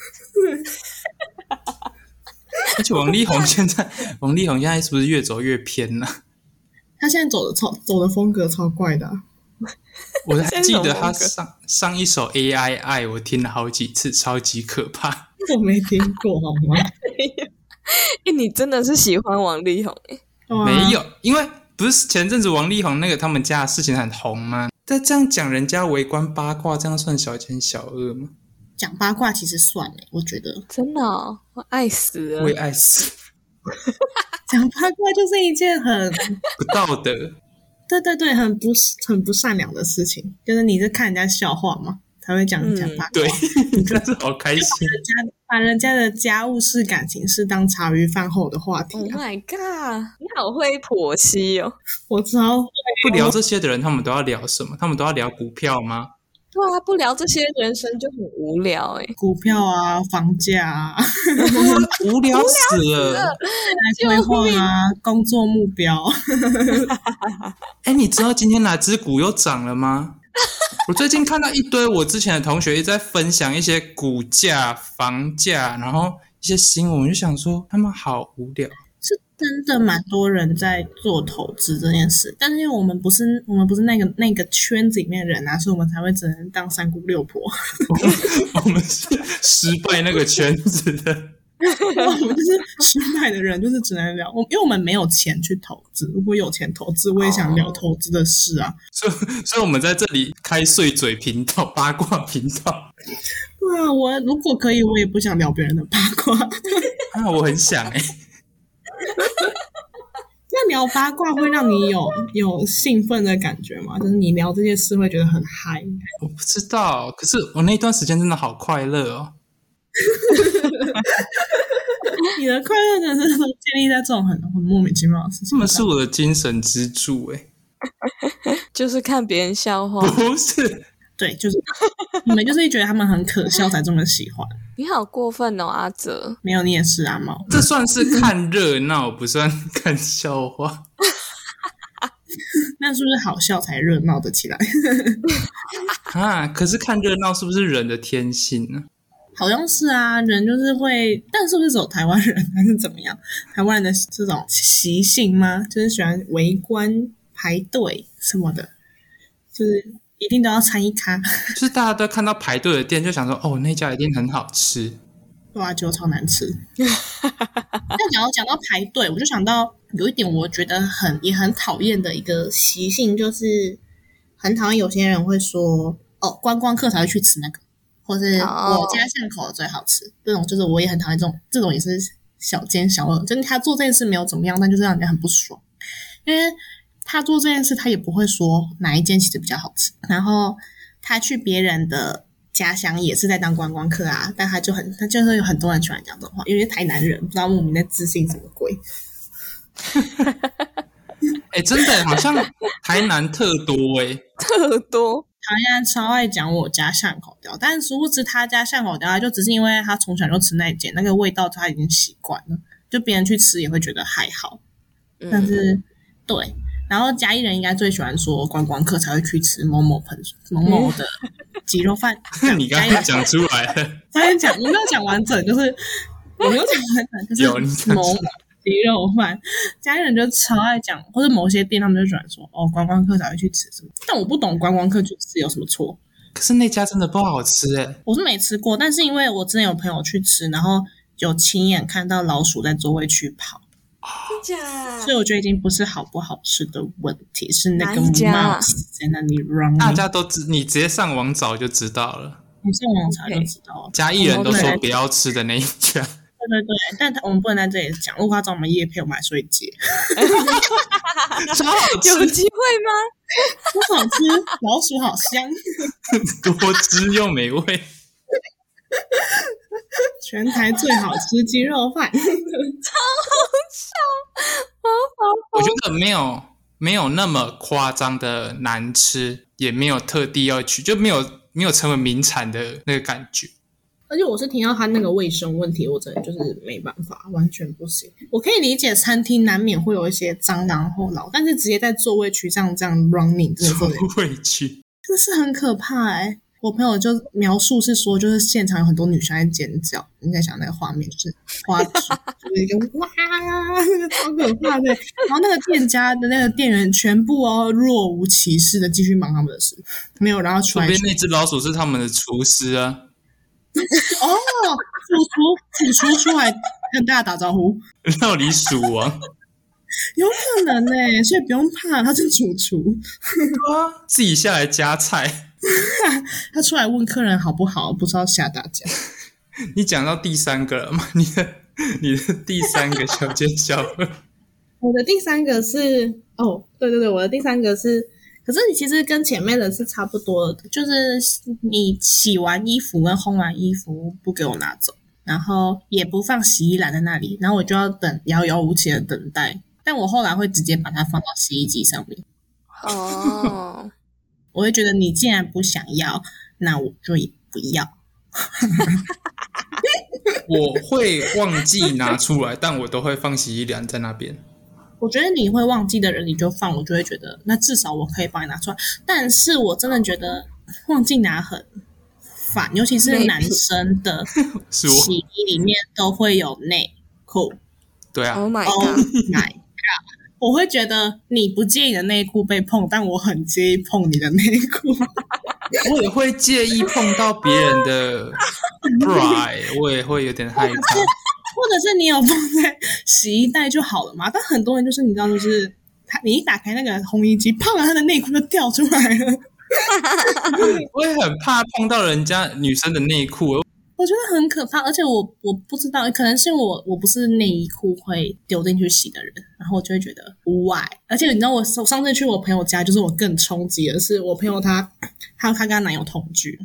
[SPEAKER 1] 而且王力宏现在，王力宏现在是不是越走越偏了？
[SPEAKER 2] 他现在走的超走的风格超怪的啊、
[SPEAKER 1] 我还记得他上上一首 AI 爱，我听了好几次，超级可怕。
[SPEAKER 2] 我没听过好吗？
[SPEAKER 3] 哎、你真的是喜欢王力宏哎、
[SPEAKER 1] 没有，因为不是前阵子王力宏那个他们家的事情很红吗？但这样讲人家围观八卦，这样算小奸小恶吗？
[SPEAKER 2] 讲八卦其实算诶，我觉得
[SPEAKER 3] 真的、哦，我爱死了。
[SPEAKER 1] 我也爱死，
[SPEAKER 2] 讲八卦就是一件很
[SPEAKER 1] 不道德。
[SPEAKER 2] 对对对，很不很不善良的事情。就是你是看人家笑话嘛，才会讲讲八卦。
[SPEAKER 1] 对，真 是好开心。
[SPEAKER 2] 人家把人家的家务事、感情事当茶余饭后的话题
[SPEAKER 3] Oh
[SPEAKER 2] 啊
[SPEAKER 3] ！my god！你好会剖析哦。
[SPEAKER 2] 我超
[SPEAKER 1] 不聊这些的人，他们都要聊什么？他们都要聊股票吗？
[SPEAKER 3] 对啊，不聊这些人生就很无聊哎、
[SPEAKER 2] 股票啊、房价啊、
[SPEAKER 1] 无聊死了！
[SPEAKER 2] 规划啊、工作目标。
[SPEAKER 1] 哎，你知道今天哪只股又涨了吗？我最近看到一堆我之前的同学一直在分享一些股价、房价，然后一些新闻，我就想说他们好无聊。
[SPEAKER 2] 是真的蛮多人在做投资这件事，但是因为我们不是我们不是那个那个圈子里面的人啊，所以我们才会只能当三姑六婆。
[SPEAKER 1] 我们是失败那个圈子的，
[SPEAKER 2] 我们就是失败的人，就是只能聊。我因为我们没有钱去投资，如果有钱投资，我也想聊投资的事啊。
[SPEAKER 1] 所以所以我们在这里开碎嘴频道、八卦频道
[SPEAKER 2] 对啊，我如果可以，我也不想聊别人的八卦。
[SPEAKER 1] 啊，我很想哎、
[SPEAKER 2] 那聊八卦会让你有有兴奋的感觉吗？就是你聊这些事会觉得很嗨。
[SPEAKER 1] 我不知道，可是我那段时间真的好快乐哦。
[SPEAKER 2] 你的快乐真的是建立在这种很很莫名其妙的事情上。
[SPEAKER 1] 他们是我的精神支柱哎、
[SPEAKER 3] 就是看别人笑话。
[SPEAKER 1] 不是
[SPEAKER 2] 对，就是你们就是觉得他们很可笑才这么喜欢。
[SPEAKER 3] 你好过分哦，阿泽。
[SPEAKER 2] 没有，你也是阿猫。
[SPEAKER 1] 这算是看热闹，不算看笑话。
[SPEAKER 2] 那是不是好笑才热闹的起来？
[SPEAKER 1] 啊，可是看热闹是不是人的天性呢？
[SPEAKER 2] 好像是啊，人就是会，但是不是只有台湾人还是怎么样？台湾人的这种习性吗？就是喜欢围观、排队什么的，就是一定都要参一咖。
[SPEAKER 1] 就是大家都看到排队的店，就想说哦，那家一定很好吃。
[SPEAKER 2] 对啊，就超难吃。那讲到讲到排队，我就想到有一点我觉得很也很讨厌的一个习性，就是很讨厌有些人会说哦，观光客才会去吃那个，或是
[SPEAKER 3] 哦
[SPEAKER 2] 我家巷口的最好吃。这种就是我也很讨厌这种，这种也是小奸小恶，就是他做这件事没有怎么样，但就是让人家很不爽，因为他做这件事他也不会说哪一间其实比较好吃，然后他去别人的。家乡也是在当观光客啊，但他就很，他就是有很多人喜欢讲这种话，因为台南人不知道莫名在自信什么鬼。
[SPEAKER 1] 哎，真的好像台南特多哎，
[SPEAKER 3] 特多。
[SPEAKER 2] 台南超爱讲我家巷口雕，但殊不知他家巷口雕，就只是因为他从小就吃那间，那个味道他已经习惯了，就别人去吃也会觉得还好。但
[SPEAKER 3] 嗯，
[SPEAKER 2] 是对，然后嘉义人应该最喜欢说观光客才会去吃某某盆某某的鸡肉饭。
[SPEAKER 1] 你刚刚讲出来。了，
[SPEAKER 2] 刚刚讲，我没有讲完整，就是我没有讲完整，就是某某鸡肉饭，嘉义人就超爱讲，或者某些店他们就喜欢说哦，观光客才会去吃什么，但我不懂观光客去吃有什么错。
[SPEAKER 1] 可是那家真的不好吃哎，
[SPEAKER 2] 我是没吃过，但是因为我之前有朋友去吃，然后有亲眼看到老鼠在座位区跑，
[SPEAKER 3] 真假
[SPEAKER 2] 所以我觉得已经不是好不好吃的问题，是那个 mouse 在那里 run。
[SPEAKER 1] 大家都知，你直接上网找就知道了。
[SPEAKER 2] 你上网查就知道了。
[SPEAKER 1] 嘉义人都说不要吃的那一家，
[SPEAKER 2] 对对对，但他我们不能在这里讲，如果他找我们叶配，我们还是会接。
[SPEAKER 1] 超好吃，
[SPEAKER 3] 有机会吗？
[SPEAKER 2] 不好吃，老鼠好香，
[SPEAKER 1] 多汁又美味。
[SPEAKER 2] 全台最好吃鸡肉饭。
[SPEAKER 1] 超好笑我觉得没有没有那么夸张的难吃，也没有特地要去，就没有没有成为名产的那个感觉。
[SPEAKER 2] 而且我是听到他那个卫生问题，我真的就是没办法，完全不行。我可以理解餐厅难免会有一些蟑螂后脑，但是直接在座位区这样这样 running，真的是有点
[SPEAKER 1] 会去，
[SPEAKER 2] 真是很可怕哎、我朋友就描述是说，就是现场有很多女生在尖叫，你在想那个画面，就是花枝，就是一个哇，那个超可怕的。然后那个店家的那个店员全部哦若无其事的继续忙他们的事，没有然后出来
[SPEAKER 1] 说不定那只老鼠是他们的厨师啊，
[SPEAKER 2] 哦，主厨主厨出来跟大家打招呼，
[SPEAKER 1] 料理鼠王
[SPEAKER 2] 有可能呢、所以不用怕，他是主厨，
[SPEAKER 1] 啊，自己下来夹菜。
[SPEAKER 2] 他出来问客人好不好，不知道吓大家。
[SPEAKER 1] 你讲到第三个了吗？你的 你的第三个小奸小恶，
[SPEAKER 2] 我的第三个是哦，对对对，我的第三个是，可是你其实跟前面的是差不多的，就是你洗完衣服跟烘完衣服不给我拿走，然后也不放洗衣篮在那里，然后我就要等遥遥无期的等待。但我后来会直接把它放到洗衣机上面，
[SPEAKER 3] 哦，
[SPEAKER 2] 我会觉得你既然不想要，那我就也不要。
[SPEAKER 1] 我会忘记拿出来，但我都会放洗衣篮在那边。
[SPEAKER 2] 我觉得你会忘记的人，你就放，我就会觉得那至少我可以帮你拿出来。但是我真的觉得忘记拿很烦，尤其是男生的 洗衣里面都会有内裤。
[SPEAKER 1] 对啊
[SPEAKER 3] ，Oh my
[SPEAKER 2] Oh
[SPEAKER 3] god！
[SPEAKER 2] 我会觉得你不介意你的内裤被碰，但我很介意碰你的内裤。
[SPEAKER 1] 我也会介意碰到别人的 bra，我也会有点害怕。
[SPEAKER 2] 或者是你有放在洗衣袋就好了嘛？但很多人就是你知道，就是他你一打开那个烘衣机，碰了，他的内裤就掉出来了。
[SPEAKER 1] 我也很怕碰到人家女生的内裤，
[SPEAKER 2] 我觉得很可怕，而且我我不知道，可能是我我不是内衣裤会丢进去洗的人，然后我就会觉得 why。而且你知道我，上次去我朋友家，就是我更冲击的是，我朋友她她她跟她男友同居，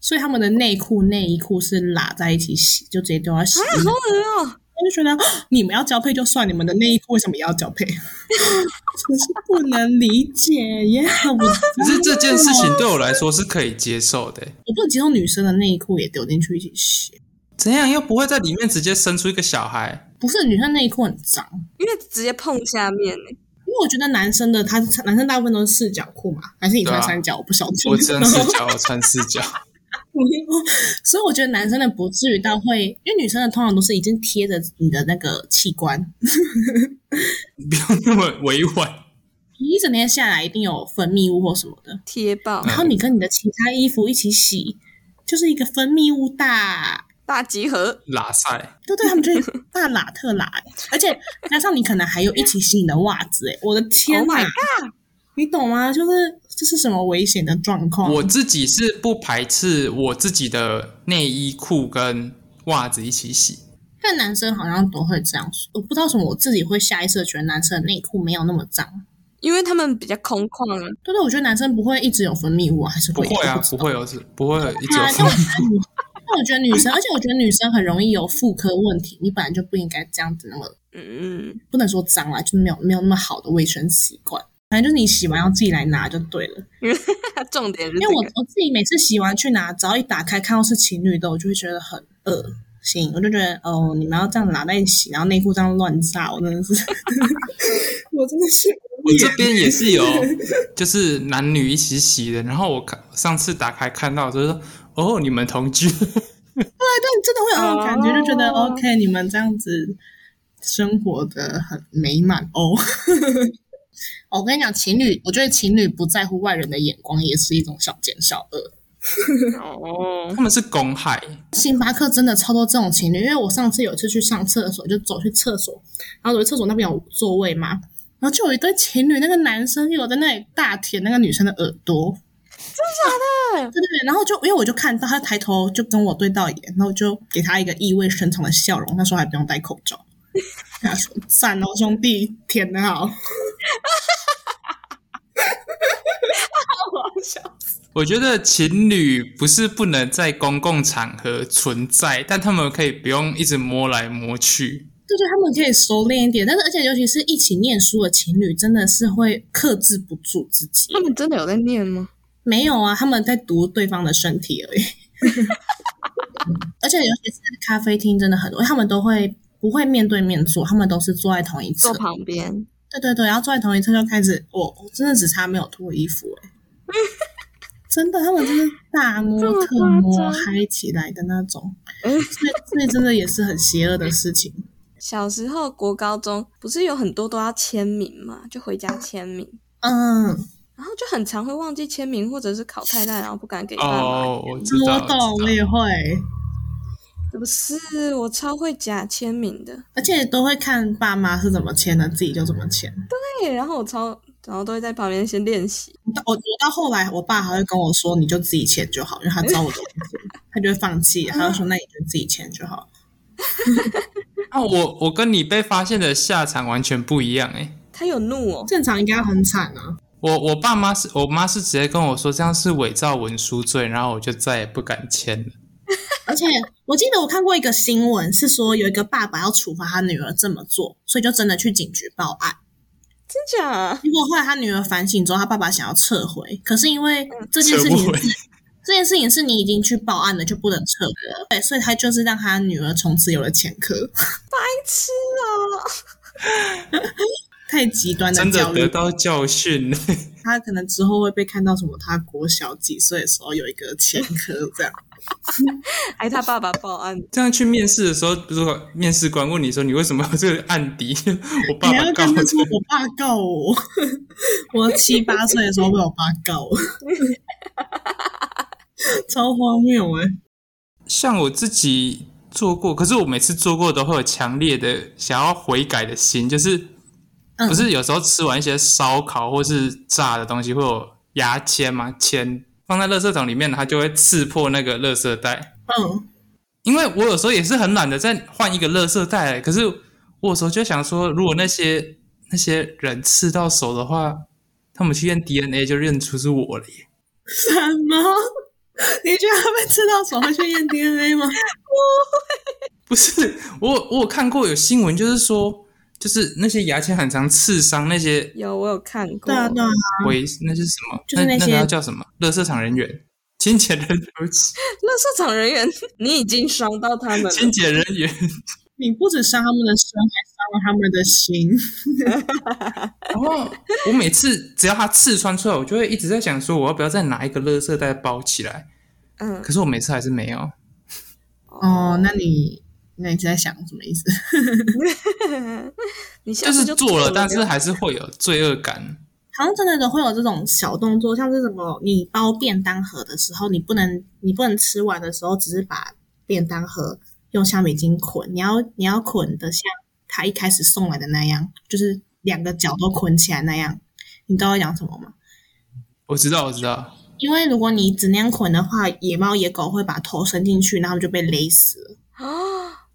[SPEAKER 2] 所以他们的内裤内衣裤是拉在一起洗，就直接丢到洗
[SPEAKER 3] 啊，好恶哦！
[SPEAKER 2] 我就觉得哦 你们要交配就算，你们的内衣裤为什么也要交配？我是不能理解耶！我
[SPEAKER 1] 可是这件事情对我来说是可以接受的。
[SPEAKER 2] 我不能接受女生的内衣裤也丢进去一起洗，
[SPEAKER 1] 怎样又不会在里面直接生出一个小孩？
[SPEAKER 2] 不是女生内衣裤很脏。
[SPEAKER 3] 因为直接碰下面
[SPEAKER 2] 因为我觉得男生的他男生大部分都是四角裤嘛，还是你穿三角？我不晓得。
[SPEAKER 1] 我只能四角，我穿四角。
[SPEAKER 2] 所以我觉得男生的不至于到会，因为女生的通常都是已经贴着你的那个器官，
[SPEAKER 1] 不要那么委婉。
[SPEAKER 2] 你一整天下来一定有分泌物或什么的，
[SPEAKER 3] 贴爆
[SPEAKER 2] 然后你跟你的其他衣服一起洗，就是一个分泌物大。
[SPEAKER 3] 大集合，
[SPEAKER 1] 拉塞，
[SPEAKER 2] 对对，他们就是大拉特拉，而且加上你可能还有一起洗你的袜子，哎，我的天
[SPEAKER 3] Oh my god！
[SPEAKER 2] 你懂吗？就是这是什么危险的状况？
[SPEAKER 1] 我自己是不排斥我自己的内衣裤跟袜子一起洗。
[SPEAKER 2] 但男生好像都会这样说，我不知道为什么，我自己会下意识地觉得男生的内裤没有那么脏。
[SPEAKER 3] 因为他们比较空旷啊，
[SPEAKER 2] 对对，我觉得男生不会一直有分泌物啊，还是
[SPEAKER 1] 不会啊，不会有是不会有一直
[SPEAKER 2] 啊，但我
[SPEAKER 1] 有
[SPEAKER 2] 觉得女 但我觉得女生，而且我觉得女生很容易有妇科问题，你本来就不应该这样子那么
[SPEAKER 3] 嗯，
[SPEAKER 2] 不能说脏啦，就是没有没有那么好的卫生习惯。反正就是你洗完要自己来拿就对了。
[SPEAKER 3] 重点是
[SPEAKER 2] 因为我我自己每次洗完去拿，只要一打开看到是情侣的，我就会觉得很恶心，我就觉得哦，你们要这样拿在一起，然后内裤这样乱炸，我真的是，我真的是
[SPEAKER 1] 我这边也是有，就是男女一起洗的。然后我看上次打开看到，就是说哦，你们同居，
[SPEAKER 2] 对，真的会有那种感觉，就觉得
[SPEAKER 3] 哦
[SPEAKER 2] OK，你们这样子生活的很美满哦。我跟你讲，情侣，我觉得情侣不在乎外人的眼光，也是一种小奸小恶。
[SPEAKER 3] 哦，
[SPEAKER 1] 他们是公害，
[SPEAKER 2] 星巴克真的超多这种情侣，因为我上次有一次去上厕所，就走去厕所，然后走去厕所那边有座位嘛，然后就有一对情侣，那个男生有在那里大舔那个女生的耳朵，
[SPEAKER 3] 真的
[SPEAKER 2] 对对对，然后就因为我就看到他抬头就跟我对到眼，然后就给他一个意味深长的笑容，那时候还不用戴口罩，赞哦兄弟，舔的好，
[SPEAKER 3] 好笑。
[SPEAKER 1] 我觉得情侣不是不能在公共场合存在，但他们可以不用一直摸来摸去。
[SPEAKER 2] 对对，他们可以熟练一点，但是而且尤其是一起念书的情侣，真的是会克制不住自己。
[SPEAKER 3] 他们真的有在念吗？
[SPEAKER 2] 没有啊，他们在读对方的身体而已。而且尤其是咖啡厅，真的很多，他们都会不会面对面坐，他们都是坐在同一侧。
[SPEAKER 3] 坐。旁边，
[SPEAKER 2] 对对对，然后坐在同一侧就开始，我我真的只差没有脱衣服哎、真的，他们真的大摸特摸
[SPEAKER 3] 夸张。
[SPEAKER 2] 嗨起来的那种，
[SPEAKER 3] 哎
[SPEAKER 2] 所以所以真的也是很邪恶的事情。
[SPEAKER 3] 小时候国高中不是有很多都要签名嘛，就回家签名，
[SPEAKER 2] 嗯，
[SPEAKER 3] 然后就很常会忘记签名，或者是考太烂，然后不敢给爸妈
[SPEAKER 1] 哦，我知道，
[SPEAKER 2] 我懂，我也会，
[SPEAKER 3] 不是，我超会假签名的。
[SPEAKER 2] 而且都会看爸妈是怎么签的，自己就怎么签。
[SPEAKER 3] 对，然后我超，然后都会在旁边先练习。
[SPEAKER 2] 我我到后来，我爸还会跟我说，你就自己签就好，因为他知道我怎么签，他就会放弃，他就说那你就自己签就好。
[SPEAKER 1] 啊，我我跟你被发现的下场完全不一样诶、
[SPEAKER 3] 他有怒哦，
[SPEAKER 2] 正常应该很惨啊。
[SPEAKER 1] 我我爸妈是我妈是直接跟我说这样是伪造文书罪，然后我就再也不敢签了。
[SPEAKER 2] 而且我记得我看过一个新闻，是说有一个爸爸要处罚他女儿这么做，所以就真的去警局报案。
[SPEAKER 3] 真假？
[SPEAKER 2] 结果后来他女儿反省之后，他爸爸想要撤回，可是因为这件事情 这件事情是你已经去报案了，就不能撤回了。对，所以他就是让他女儿从此有了前科，
[SPEAKER 3] 白痴啊！
[SPEAKER 2] 太极端的
[SPEAKER 1] 真的
[SPEAKER 2] 教育
[SPEAKER 1] 得。到教训。
[SPEAKER 2] 他可能之后会被看到什么？他国小几岁的时候有一个前科这样。
[SPEAKER 3] 挨他爸爸报案，
[SPEAKER 1] 这样去面试的时候，如果面试官问你说你为什么有这个案底，我爸爸告我
[SPEAKER 2] 跟他说，我爸告我，我七八岁的时候被我爸告我，超荒谬哎、
[SPEAKER 1] 像我自己做过，可是我每次做过都会有强烈的想要悔改的心，就是
[SPEAKER 2] 嗯
[SPEAKER 1] 不是有时候吃完一些烧烤或是炸的东西会有牙签吗，签放在垃圾桶里面，它就会刺破那个垃圾袋。
[SPEAKER 2] 嗯，
[SPEAKER 1] 因为我有时候也是很懒得再换一个垃圾袋，可是我有时候就想说，如果那些那些人刺到手的话，他们去验 DNA 就认出是我了耶。
[SPEAKER 2] 什么？你觉得他被吃到手会去验 DNA 吗？
[SPEAKER 1] 不是我，我有看过有新闻，就是说，就是那些牙签很常刺伤那些
[SPEAKER 3] 有我有看过。
[SPEAKER 2] 对啊，对啊，
[SPEAKER 1] 为那是什么？
[SPEAKER 2] 就是那些
[SPEAKER 1] 那个要叫什么？乐色场人员、清洁人员、对不起
[SPEAKER 3] 垃圾场人员，你已经伤到他们了。
[SPEAKER 1] 清洁人员。
[SPEAKER 2] 你不止伤他们的身，还伤了他们的心。
[SPEAKER 1] 然后我每次只要它刺穿出来，我就会一直在想说，我要不要再拿一个垃圾袋包起来？
[SPEAKER 3] 嗯，
[SPEAKER 1] 可是我每次还是没有。
[SPEAKER 2] 哦，那你那你在想什么意思？
[SPEAKER 3] 你
[SPEAKER 1] 就是做了，但是还是会有罪恶感。
[SPEAKER 2] 好像真的都会有这种小动作，像是什么，你包便当盒的时候，你不能你不能吃完的时候，只是把便当盒用橡皮筋捆，你要你要捆的像他一开始送来的那样，就是两个角都捆起来那样。你知道要讲什么吗？
[SPEAKER 1] 我知道，我知道。
[SPEAKER 2] 因为如果你只那样捆的话，野猫野狗会把头伸进去，然后就被勒死了。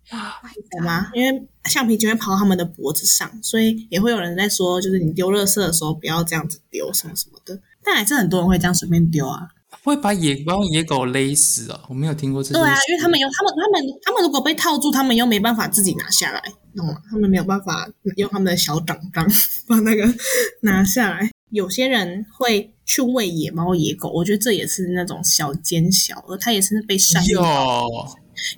[SPEAKER 3] 啊，
[SPEAKER 2] 懂吗？因为橡皮筋会跑到他们的脖子上，所以也会有人在说，就是你丢垃圾的时候不要这样子丢什么什么的。但还是很多人会这样随便丢啊。
[SPEAKER 1] 会把野猫野狗勒死哦？我没有听过这件事。
[SPEAKER 2] 对啊，因为他们有他们他们他们如果被套住，他们又没办法自己拿下来，懂吗？他们没有办法用他们的小掌掌把那个拿下来。有些人会去喂野猫野狗，我觉得这也是那种小奸小恶，他也是被善意
[SPEAKER 1] 有，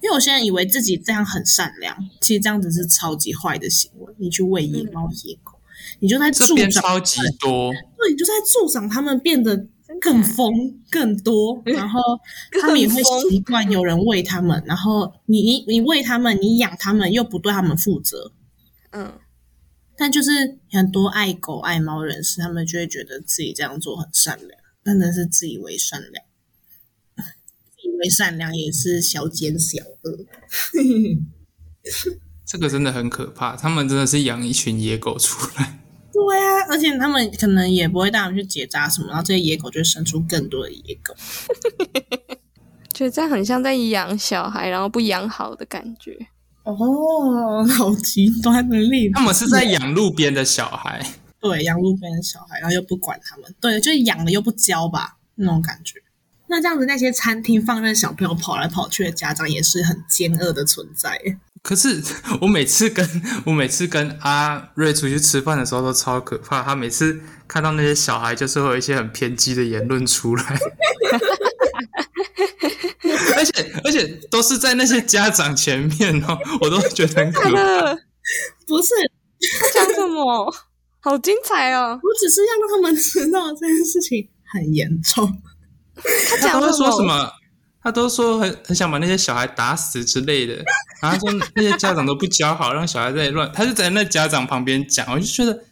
[SPEAKER 2] 因为有些人以为自己这样很善良，其实这样子是超级坏的行为。你去喂野猫野狗，你就在助长，
[SPEAKER 1] 边超级多，
[SPEAKER 2] 对，你就在助长他们变得更疯、更多，然后 他们也会习惯有人喂他们，然后你你你喂他们，你养他们又不对他们负责，
[SPEAKER 3] 嗯，
[SPEAKER 2] 但就是很多爱狗爱猫人士，他们就会觉得自己这样做很善良，真的是自以为善良，为善良也是小奸小恶。
[SPEAKER 1] 这个真的很可怕。他们真的是养一群野狗出来，
[SPEAKER 2] 对啊，而且他们可能也不会带他们去结扎什么，然后这些野狗就会生出更多的野狗。
[SPEAKER 3] 觉得这样很像在养小孩，然后不养好的感觉。
[SPEAKER 2] 哦，好极端的例子。
[SPEAKER 1] 他们是在养路边的小孩。
[SPEAKER 2] 对养路边的小孩，然后又不管他们，对，就是养了又不教吧，那种感觉。那这样子，那些餐厅放任小朋友跑来跑去的家长也是很奸恶的存在。
[SPEAKER 1] 可是 我每次跟我每次跟阿瑞出去吃饭的时候都超可怕。他每次看到那些小孩，就是会有一些很偏激的言论出来，而且而且都是在那些家长前面哦，我都觉得很可怕。
[SPEAKER 3] 呃，
[SPEAKER 2] 不是，
[SPEAKER 3] 他讲什么？好精彩哦！
[SPEAKER 2] 我只是要让他们知道这件事情很严重。
[SPEAKER 3] 他
[SPEAKER 1] 他都会说什么？他都说很很想把那些小孩打死之类的，然后说那些家长都不教好，让小孩在乱。他就在那家长旁边讲，我就觉得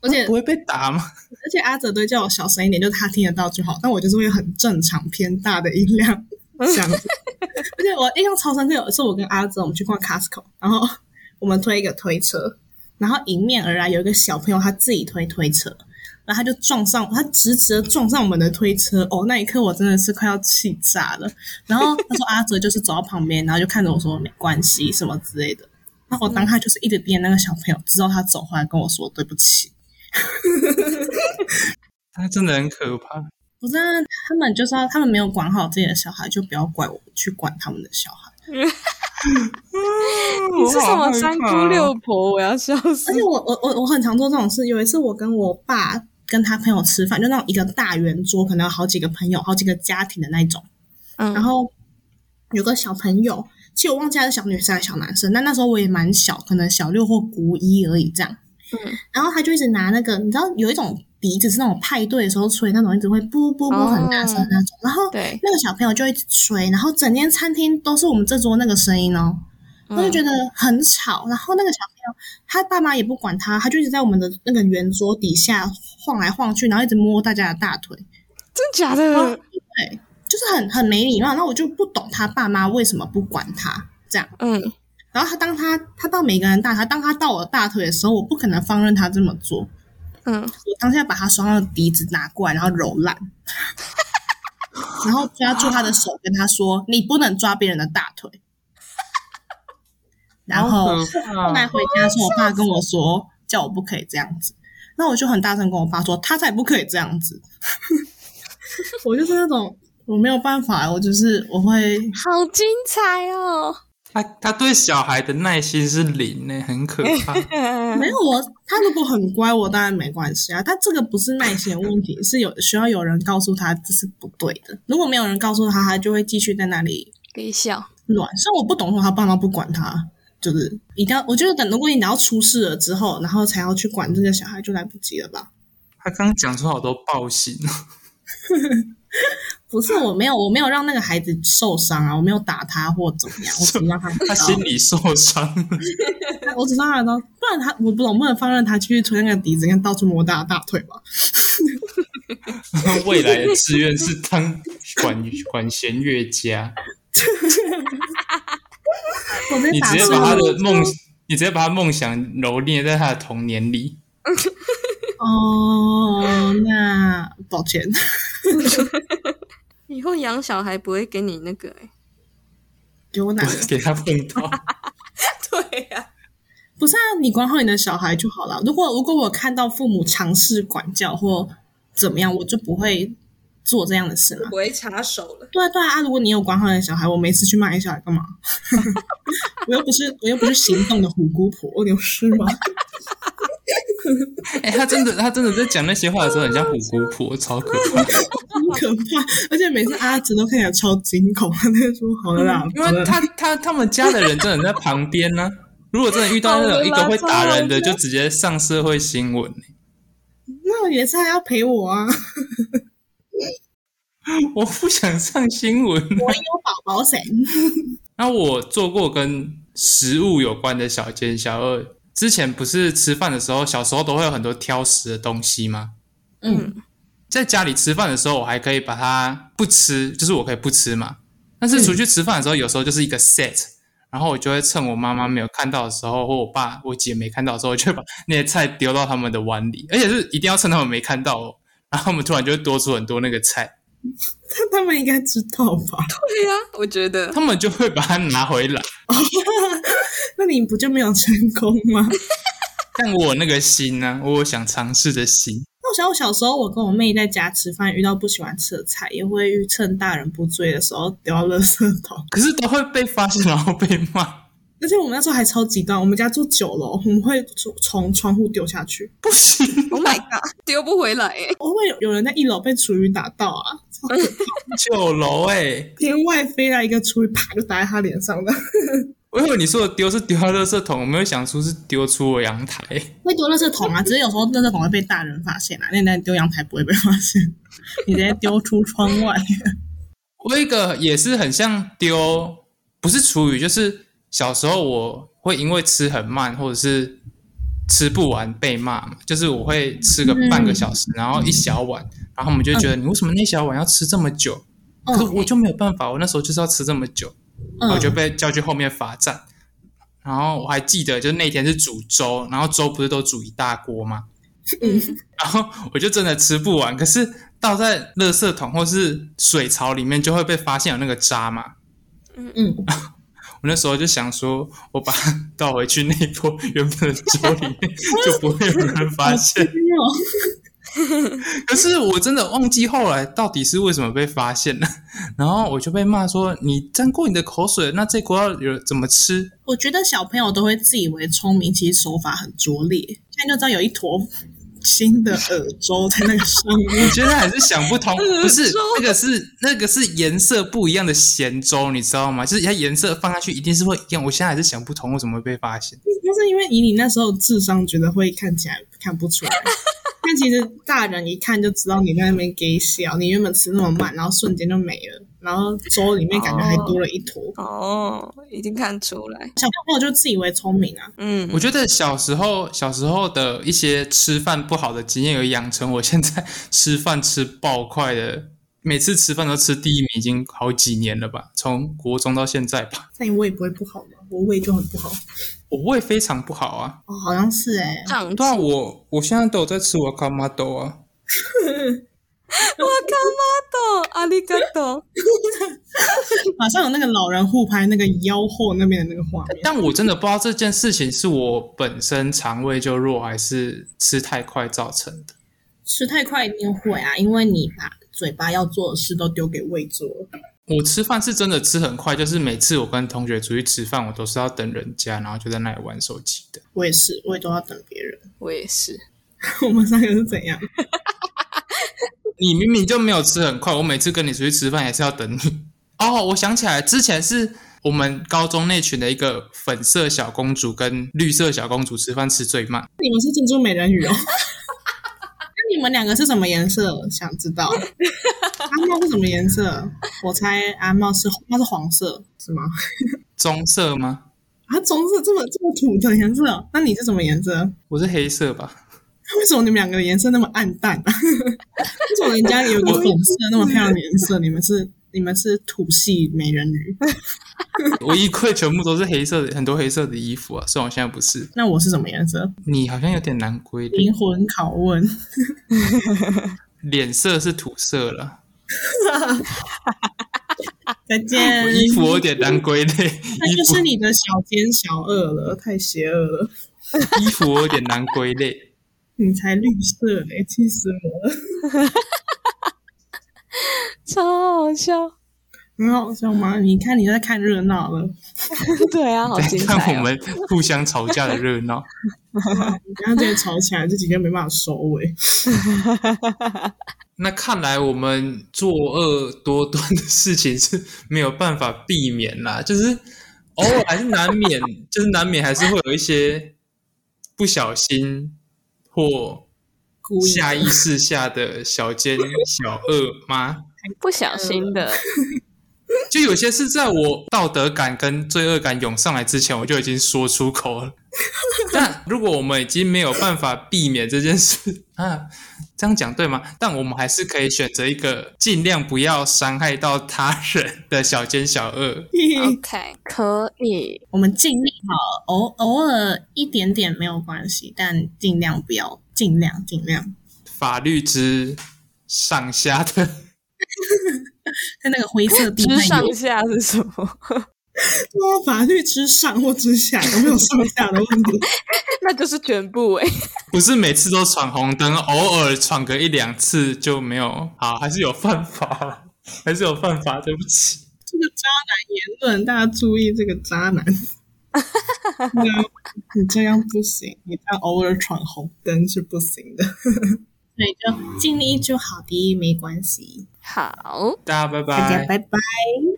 [SPEAKER 2] 而且
[SPEAKER 1] 不会被打吗？
[SPEAKER 2] 而且阿泽都会叫我小声一点，就是他听得到就好。但我就是会很正常偏大的音量这样子。而且我印象超深刻，有一次我跟阿泽我们去逛 Costco，然后我们推一个推车，然后迎面而来有一个小朋友他自己推推车，然后他就撞上，他直直的撞上我们的推车。哦，那一刻我真的是快要气炸了。然后他说阿哲就是走到旁边，然后就看着我说没关系什么之类的。然后我当他就是一直盯着那个小朋友，直到他走回来跟我说对不起。
[SPEAKER 1] 他真的很可怕。
[SPEAKER 2] 不是、啊，他们就是要他们没有管好自己的小孩，就不要怪我去管他们的小孩。
[SPEAKER 3] 你是什么三姑六婆？我要笑死
[SPEAKER 2] 而！且我我我我很常做这种事。有一次我跟我爸跟他朋友吃饭，就那种一个大圆桌，可能有好几个朋友、好几个家庭的那一种。
[SPEAKER 3] 嗯，
[SPEAKER 2] 然后有个小朋友，其实我忘记他是小女生还是小男生，但那时候我也蛮小，可能小六或国一而已这样。
[SPEAKER 3] 嗯，
[SPEAKER 2] 然后他就一直拿那个，你知道有一种笛子是那种派对的时候吹那种，一直会啵啵啵很大声的那种。然后
[SPEAKER 3] 对，
[SPEAKER 2] 那个小朋友就一直吹，然后整间餐厅都是我们这桌那个声音哦，
[SPEAKER 3] 嗯
[SPEAKER 2] 我就觉得很吵。然后那个小朋友，他爸妈也不管他，他就一直在我们的那个圆桌底下晃来晃去，然后一直摸大家的大腿，
[SPEAKER 3] 真假的？
[SPEAKER 2] 对，就是很很没礼貌。然后我就不懂他爸妈为什么不管他这样。
[SPEAKER 3] 嗯，
[SPEAKER 2] 然后他当他他到每个人大他，当他到我大腿的时候，我不可能放任他这么做。
[SPEAKER 3] 嗯，
[SPEAKER 2] 我当下把他手上的笛子拿过来，然后揉烂，然后抓住他的手，跟他说：“你不能抓别人的大腿。”然后后来回家的时候，我爸跟我说，叫我不可以这样子。那我就很大声跟我爸说，他才不可以这样子。我就是那种我没有办法，我就是我会
[SPEAKER 3] 好精彩哦！
[SPEAKER 1] 他他对小孩的耐心是零呢，很可怕。
[SPEAKER 2] 没有我，他如果很乖，我当然没关系啊。他这个不是耐心的问题，是有需要有人告诉他这是不对的。如果没有人告诉他，他就会继续在那里
[SPEAKER 3] 给笑。
[SPEAKER 2] 乱。虽然我不懂说他爸妈不管他，就是一定要，我觉得等如果你等到出事了之后，然后才要去管这个小孩，就来不及了吧？
[SPEAKER 1] 他刚刚讲出好多暴行哦，
[SPEAKER 2] 不是，我没有，我没有让那个孩子受伤啊，我没有打他或怎么样，我只 让他
[SPEAKER 1] 他心里受伤。
[SPEAKER 2] 我只让他知道，不然他我不懂，不能放任他继续吹那个笛子，跟到处摸大大腿吧？
[SPEAKER 1] 未来的志愿是当管管弦乐家，你直接把他的梦，你直接把他梦想揉捏在他的童年里。
[SPEAKER 2] 哦，那抱歉。
[SPEAKER 3] 以后养小孩不会给你那个哎、
[SPEAKER 2] 给我哪个？
[SPEAKER 1] 给他碰到，
[SPEAKER 3] 对呀、
[SPEAKER 2] 不是啊，你管好你的小孩就好了。如果如果我看到父母尝试管教或怎么样，我就不会做这样的事吗？
[SPEAKER 4] 不会插手了。
[SPEAKER 2] 对啊，对啊，啊如果你有管好你的小孩，我每次去骂你小孩干嘛？我又不是我又不是行动的虎姑婆，我有事吗？
[SPEAKER 1] 哎、他真的他真的在讲那些话的时候，很像虎姑婆，超可怕。
[SPEAKER 2] 很可怕，而且每次阿紫都看起来超惊恐，他就说好了啦，
[SPEAKER 1] 因为他他他们家的人真的在旁边呢、如果真的遇到那种一个会打人的，就直接上社会新闻。
[SPEAKER 2] 那也是还要陪我啊，
[SPEAKER 1] 我不想上新闻。
[SPEAKER 2] 我有宝宝伞。
[SPEAKER 1] 那我做过跟食物有关的小奸小恶。之前不是吃饭的时候，小时候都会有很多挑食的东西吗？
[SPEAKER 2] 嗯，
[SPEAKER 1] 在家里吃饭的时候，我还可以把它不吃，就是我可以不吃嘛。但是出去吃饭的时候，有时候就是一个 set，然后我就会趁我妈妈没有看到的时候，或我爸、我姐没看到的时候，我就把那些菜丢到他们的碗里，而且是一定要趁他们没看到哦。然后我们突然就会多出很多那个菜，
[SPEAKER 2] 他 他们应该知道吧？
[SPEAKER 4] 对呀、我觉得
[SPEAKER 1] 他们就会把它拿回来。
[SPEAKER 2] 那你不就没有成功吗？
[SPEAKER 1] 但我那个心呢、我有想尝试的心。
[SPEAKER 2] 那我想我小时候，我跟我妹在家吃饭，遇到不喜欢吃的菜，也会趁大人不注意的时候丢到垃圾桶。
[SPEAKER 1] 可是都会被发现，然后被骂。
[SPEAKER 2] 而且我们那时候还超极端，我们家住九楼，我们会从从窗户丢下去，
[SPEAKER 1] 不行
[SPEAKER 4] ，，Oh my god，丢不回来哎。
[SPEAKER 2] 我会有有人在一楼被厨余打到啊，
[SPEAKER 1] 九楼哎、
[SPEAKER 2] 天外飞来一个厨余，啪就打在他脸上的。
[SPEAKER 1] 我以为你说的丢是丢到垃圾桶，我没有想出是丢出我阳台。
[SPEAKER 2] 会丢垃圾桶啊，只是有时候垃圾桶会被大人发现啊，那那丢阳台不会被发现，你直接丢出窗外。
[SPEAKER 1] 我有一个也是很像丢，不是厨余，就是小时候我会因为吃很慢或者是吃不完被骂嘛，就是我会吃个半个小时，然后一小碗，然后我们就觉得你为什么那小碗要吃这么久？可是我就没有办法，我那时候就是要吃这么久，
[SPEAKER 2] 嗯
[SPEAKER 1] 我就被叫去后面罚站。然后我还记得，就是那天是煮粥，然后粥不是都煮一大锅吗？
[SPEAKER 2] 嗯，
[SPEAKER 1] 然后我就真的吃不完，可是倒在垃圾桶或是水槽里面，就会被发现有那个渣嘛。
[SPEAKER 2] 嗯嗯，
[SPEAKER 1] 我那时候就想说，我把它倒回去那一波原本的粥里面，就不会有人发现。可是我真的忘记后来到底是为什么被发现了，然后我就被骂说你沾过你的口水，那这锅要有怎么吃？
[SPEAKER 2] 我觉得小朋友都会自以为聪明，其实手法很拙劣。现在就知道有一坨新的耳周在那个上面
[SPEAKER 1] 我。觉得还是想不通，不是那个是那个是颜色不一样的咸粥，你知道吗？就是它颜色放下去一定是会一样。我现在还是想不通为什么会被发现。
[SPEAKER 2] 那是因为以你那时候智商，觉得会看起来看不出来。但其实大人一看就知道你在那边给笑，你原本吃那么慢，然后瞬间就没了，然后粥里面感觉还多了一坨。
[SPEAKER 4] 哦，已经看出来。
[SPEAKER 2] 小朋友就自以为聪明啊，
[SPEAKER 4] 嗯，
[SPEAKER 1] 我觉得小时候小时候的一些吃饭不好的经验，有养成我现在吃饭吃爆快的，每次吃饭都吃第一名，已经好几年了吧，从国中到现在吧。
[SPEAKER 2] 那你胃不会不好吗？我胃就很不好。
[SPEAKER 1] 我胃非常不好啊，
[SPEAKER 2] 哦，好像是哎、
[SPEAKER 4] 胀
[SPEAKER 1] 对啊，我我现在都有在吃我干妈豆啊。
[SPEAKER 4] 我干嘛的？阿里嘎多。
[SPEAKER 2] 马上有那个老人互拍那个腰后那边的那个画面。
[SPEAKER 1] 但我真的不知道这件事情是我本身肠胃就弱，还是吃太快造成的。
[SPEAKER 2] 吃太快一定会啊，因为你把嘴巴要做的事都丢给胃做了。
[SPEAKER 1] 我吃饭是真的吃很快，就是每次我跟同学出去吃饭，我都是要等人家，然后就在那里玩手机的。
[SPEAKER 2] 我也是，我也都要等别人。
[SPEAKER 4] 我也是。
[SPEAKER 2] 我们三个是怎样？
[SPEAKER 1] 你明明就没有吃很快，我每次跟你出去吃饭也是要等你。哦，我想起来，之前是我们高中那群的一个粉色小公主跟绿色小公主吃饭吃最慢。
[SPEAKER 2] 你们是珍珠美人鱼哦。那你们两个是什么颜色？想知道？阿茂是什么颜色？我猜阿茂是那是黄色，是吗？
[SPEAKER 1] 棕色吗？
[SPEAKER 2] 啊，棕色这么这么土的颜色哦，那你是什么颜色？
[SPEAKER 1] 我是黑色吧？
[SPEAKER 2] 为什么你们两个的颜色那么暗淡啊？为什么人家有个粉色那么漂亮的颜色，你们是你们是土系美人鱼？
[SPEAKER 1] 我衣柜全部都是黑色的，很多黑色的衣服啊。虽然我现在不是，
[SPEAKER 2] 那我是什么颜色？
[SPEAKER 1] 你好像有点难归类，
[SPEAKER 2] 灵魂拷问。
[SPEAKER 1] 脸色是土色了。
[SPEAKER 2] 再见
[SPEAKER 1] 我。衣服有点难归类，
[SPEAKER 2] 那就是你的小奸小恶了，太邪恶了。
[SPEAKER 1] 衣服有点难归类。
[SPEAKER 2] 你才绿色嘞，气死我了！
[SPEAKER 4] 超好笑。
[SPEAKER 2] 很好笑吗？你看你在看热闹了，
[SPEAKER 4] 对啊，好精
[SPEAKER 1] 看
[SPEAKER 4] 彩、哦！
[SPEAKER 1] 我们互相吵架的热闹。
[SPEAKER 2] 你刚刚直接吵起来，这几天没办法收尾。
[SPEAKER 1] 那看来我们作恶多端的事情是没有办法避免啦，就是偶尔还是难免，就是难免还是会有一些不小心或下意识下的小奸小恶吗？
[SPEAKER 4] 不小心的，
[SPEAKER 1] 就有些是在我道德感跟罪恶感涌上来之前，我就已经说出口了。但如果我们已经没有办法避免这件事啊，这样讲对吗？但我们还是可以选择一个尽量不要伤害到他人的小奸小恶。
[SPEAKER 4] OK，可以。
[SPEAKER 2] 我们尽力好，偶偶尔一点点没有关系，但尽量不要，尽量尽量
[SPEAKER 1] 法律之上下的，
[SPEAKER 2] 在那个灰色地
[SPEAKER 4] 之
[SPEAKER 2] 带有
[SPEAKER 4] 上下是什么？
[SPEAKER 2] 说法律之上或之下有没有上下的问题？
[SPEAKER 4] 那就是全部哎、
[SPEAKER 1] 不是每次都闯红灯，偶尔闯个一两次就没有。好，还是有犯法，还是有犯法，对不起。
[SPEAKER 2] 这个渣男言论，大家注意这个渣男。那你这样不行，你这样偶尔闯红灯是不行的。所以就尽力就好的，没关系。
[SPEAKER 4] 好，
[SPEAKER 1] 大家拜
[SPEAKER 2] 大家
[SPEAKER 1] 拜。
[SPEAKER 2] 拜拜。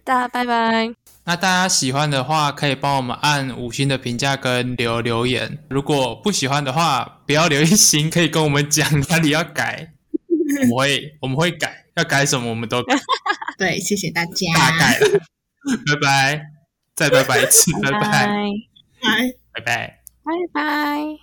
[SPEAKER 4] 大家拜拜。
[SPEAKER 1] 那大家喜欢的话，可以帮我们按五星的评价跟留留言。如果不喜欢的话，不要留一星，可以跟我们讲哪里要改，我们会我们会改，要改什么我们都改
[SPEAKER 2] 对，谢谢大家。
[SPEAKER 1] 大概了。拜拜，再拜拜一次，拜拜，
[SPEAKER 4] 拜
[SPEAKER 2] 拜。
[SPEAKER 1] 拜拜。
[SPEAKER 4] 拜拜。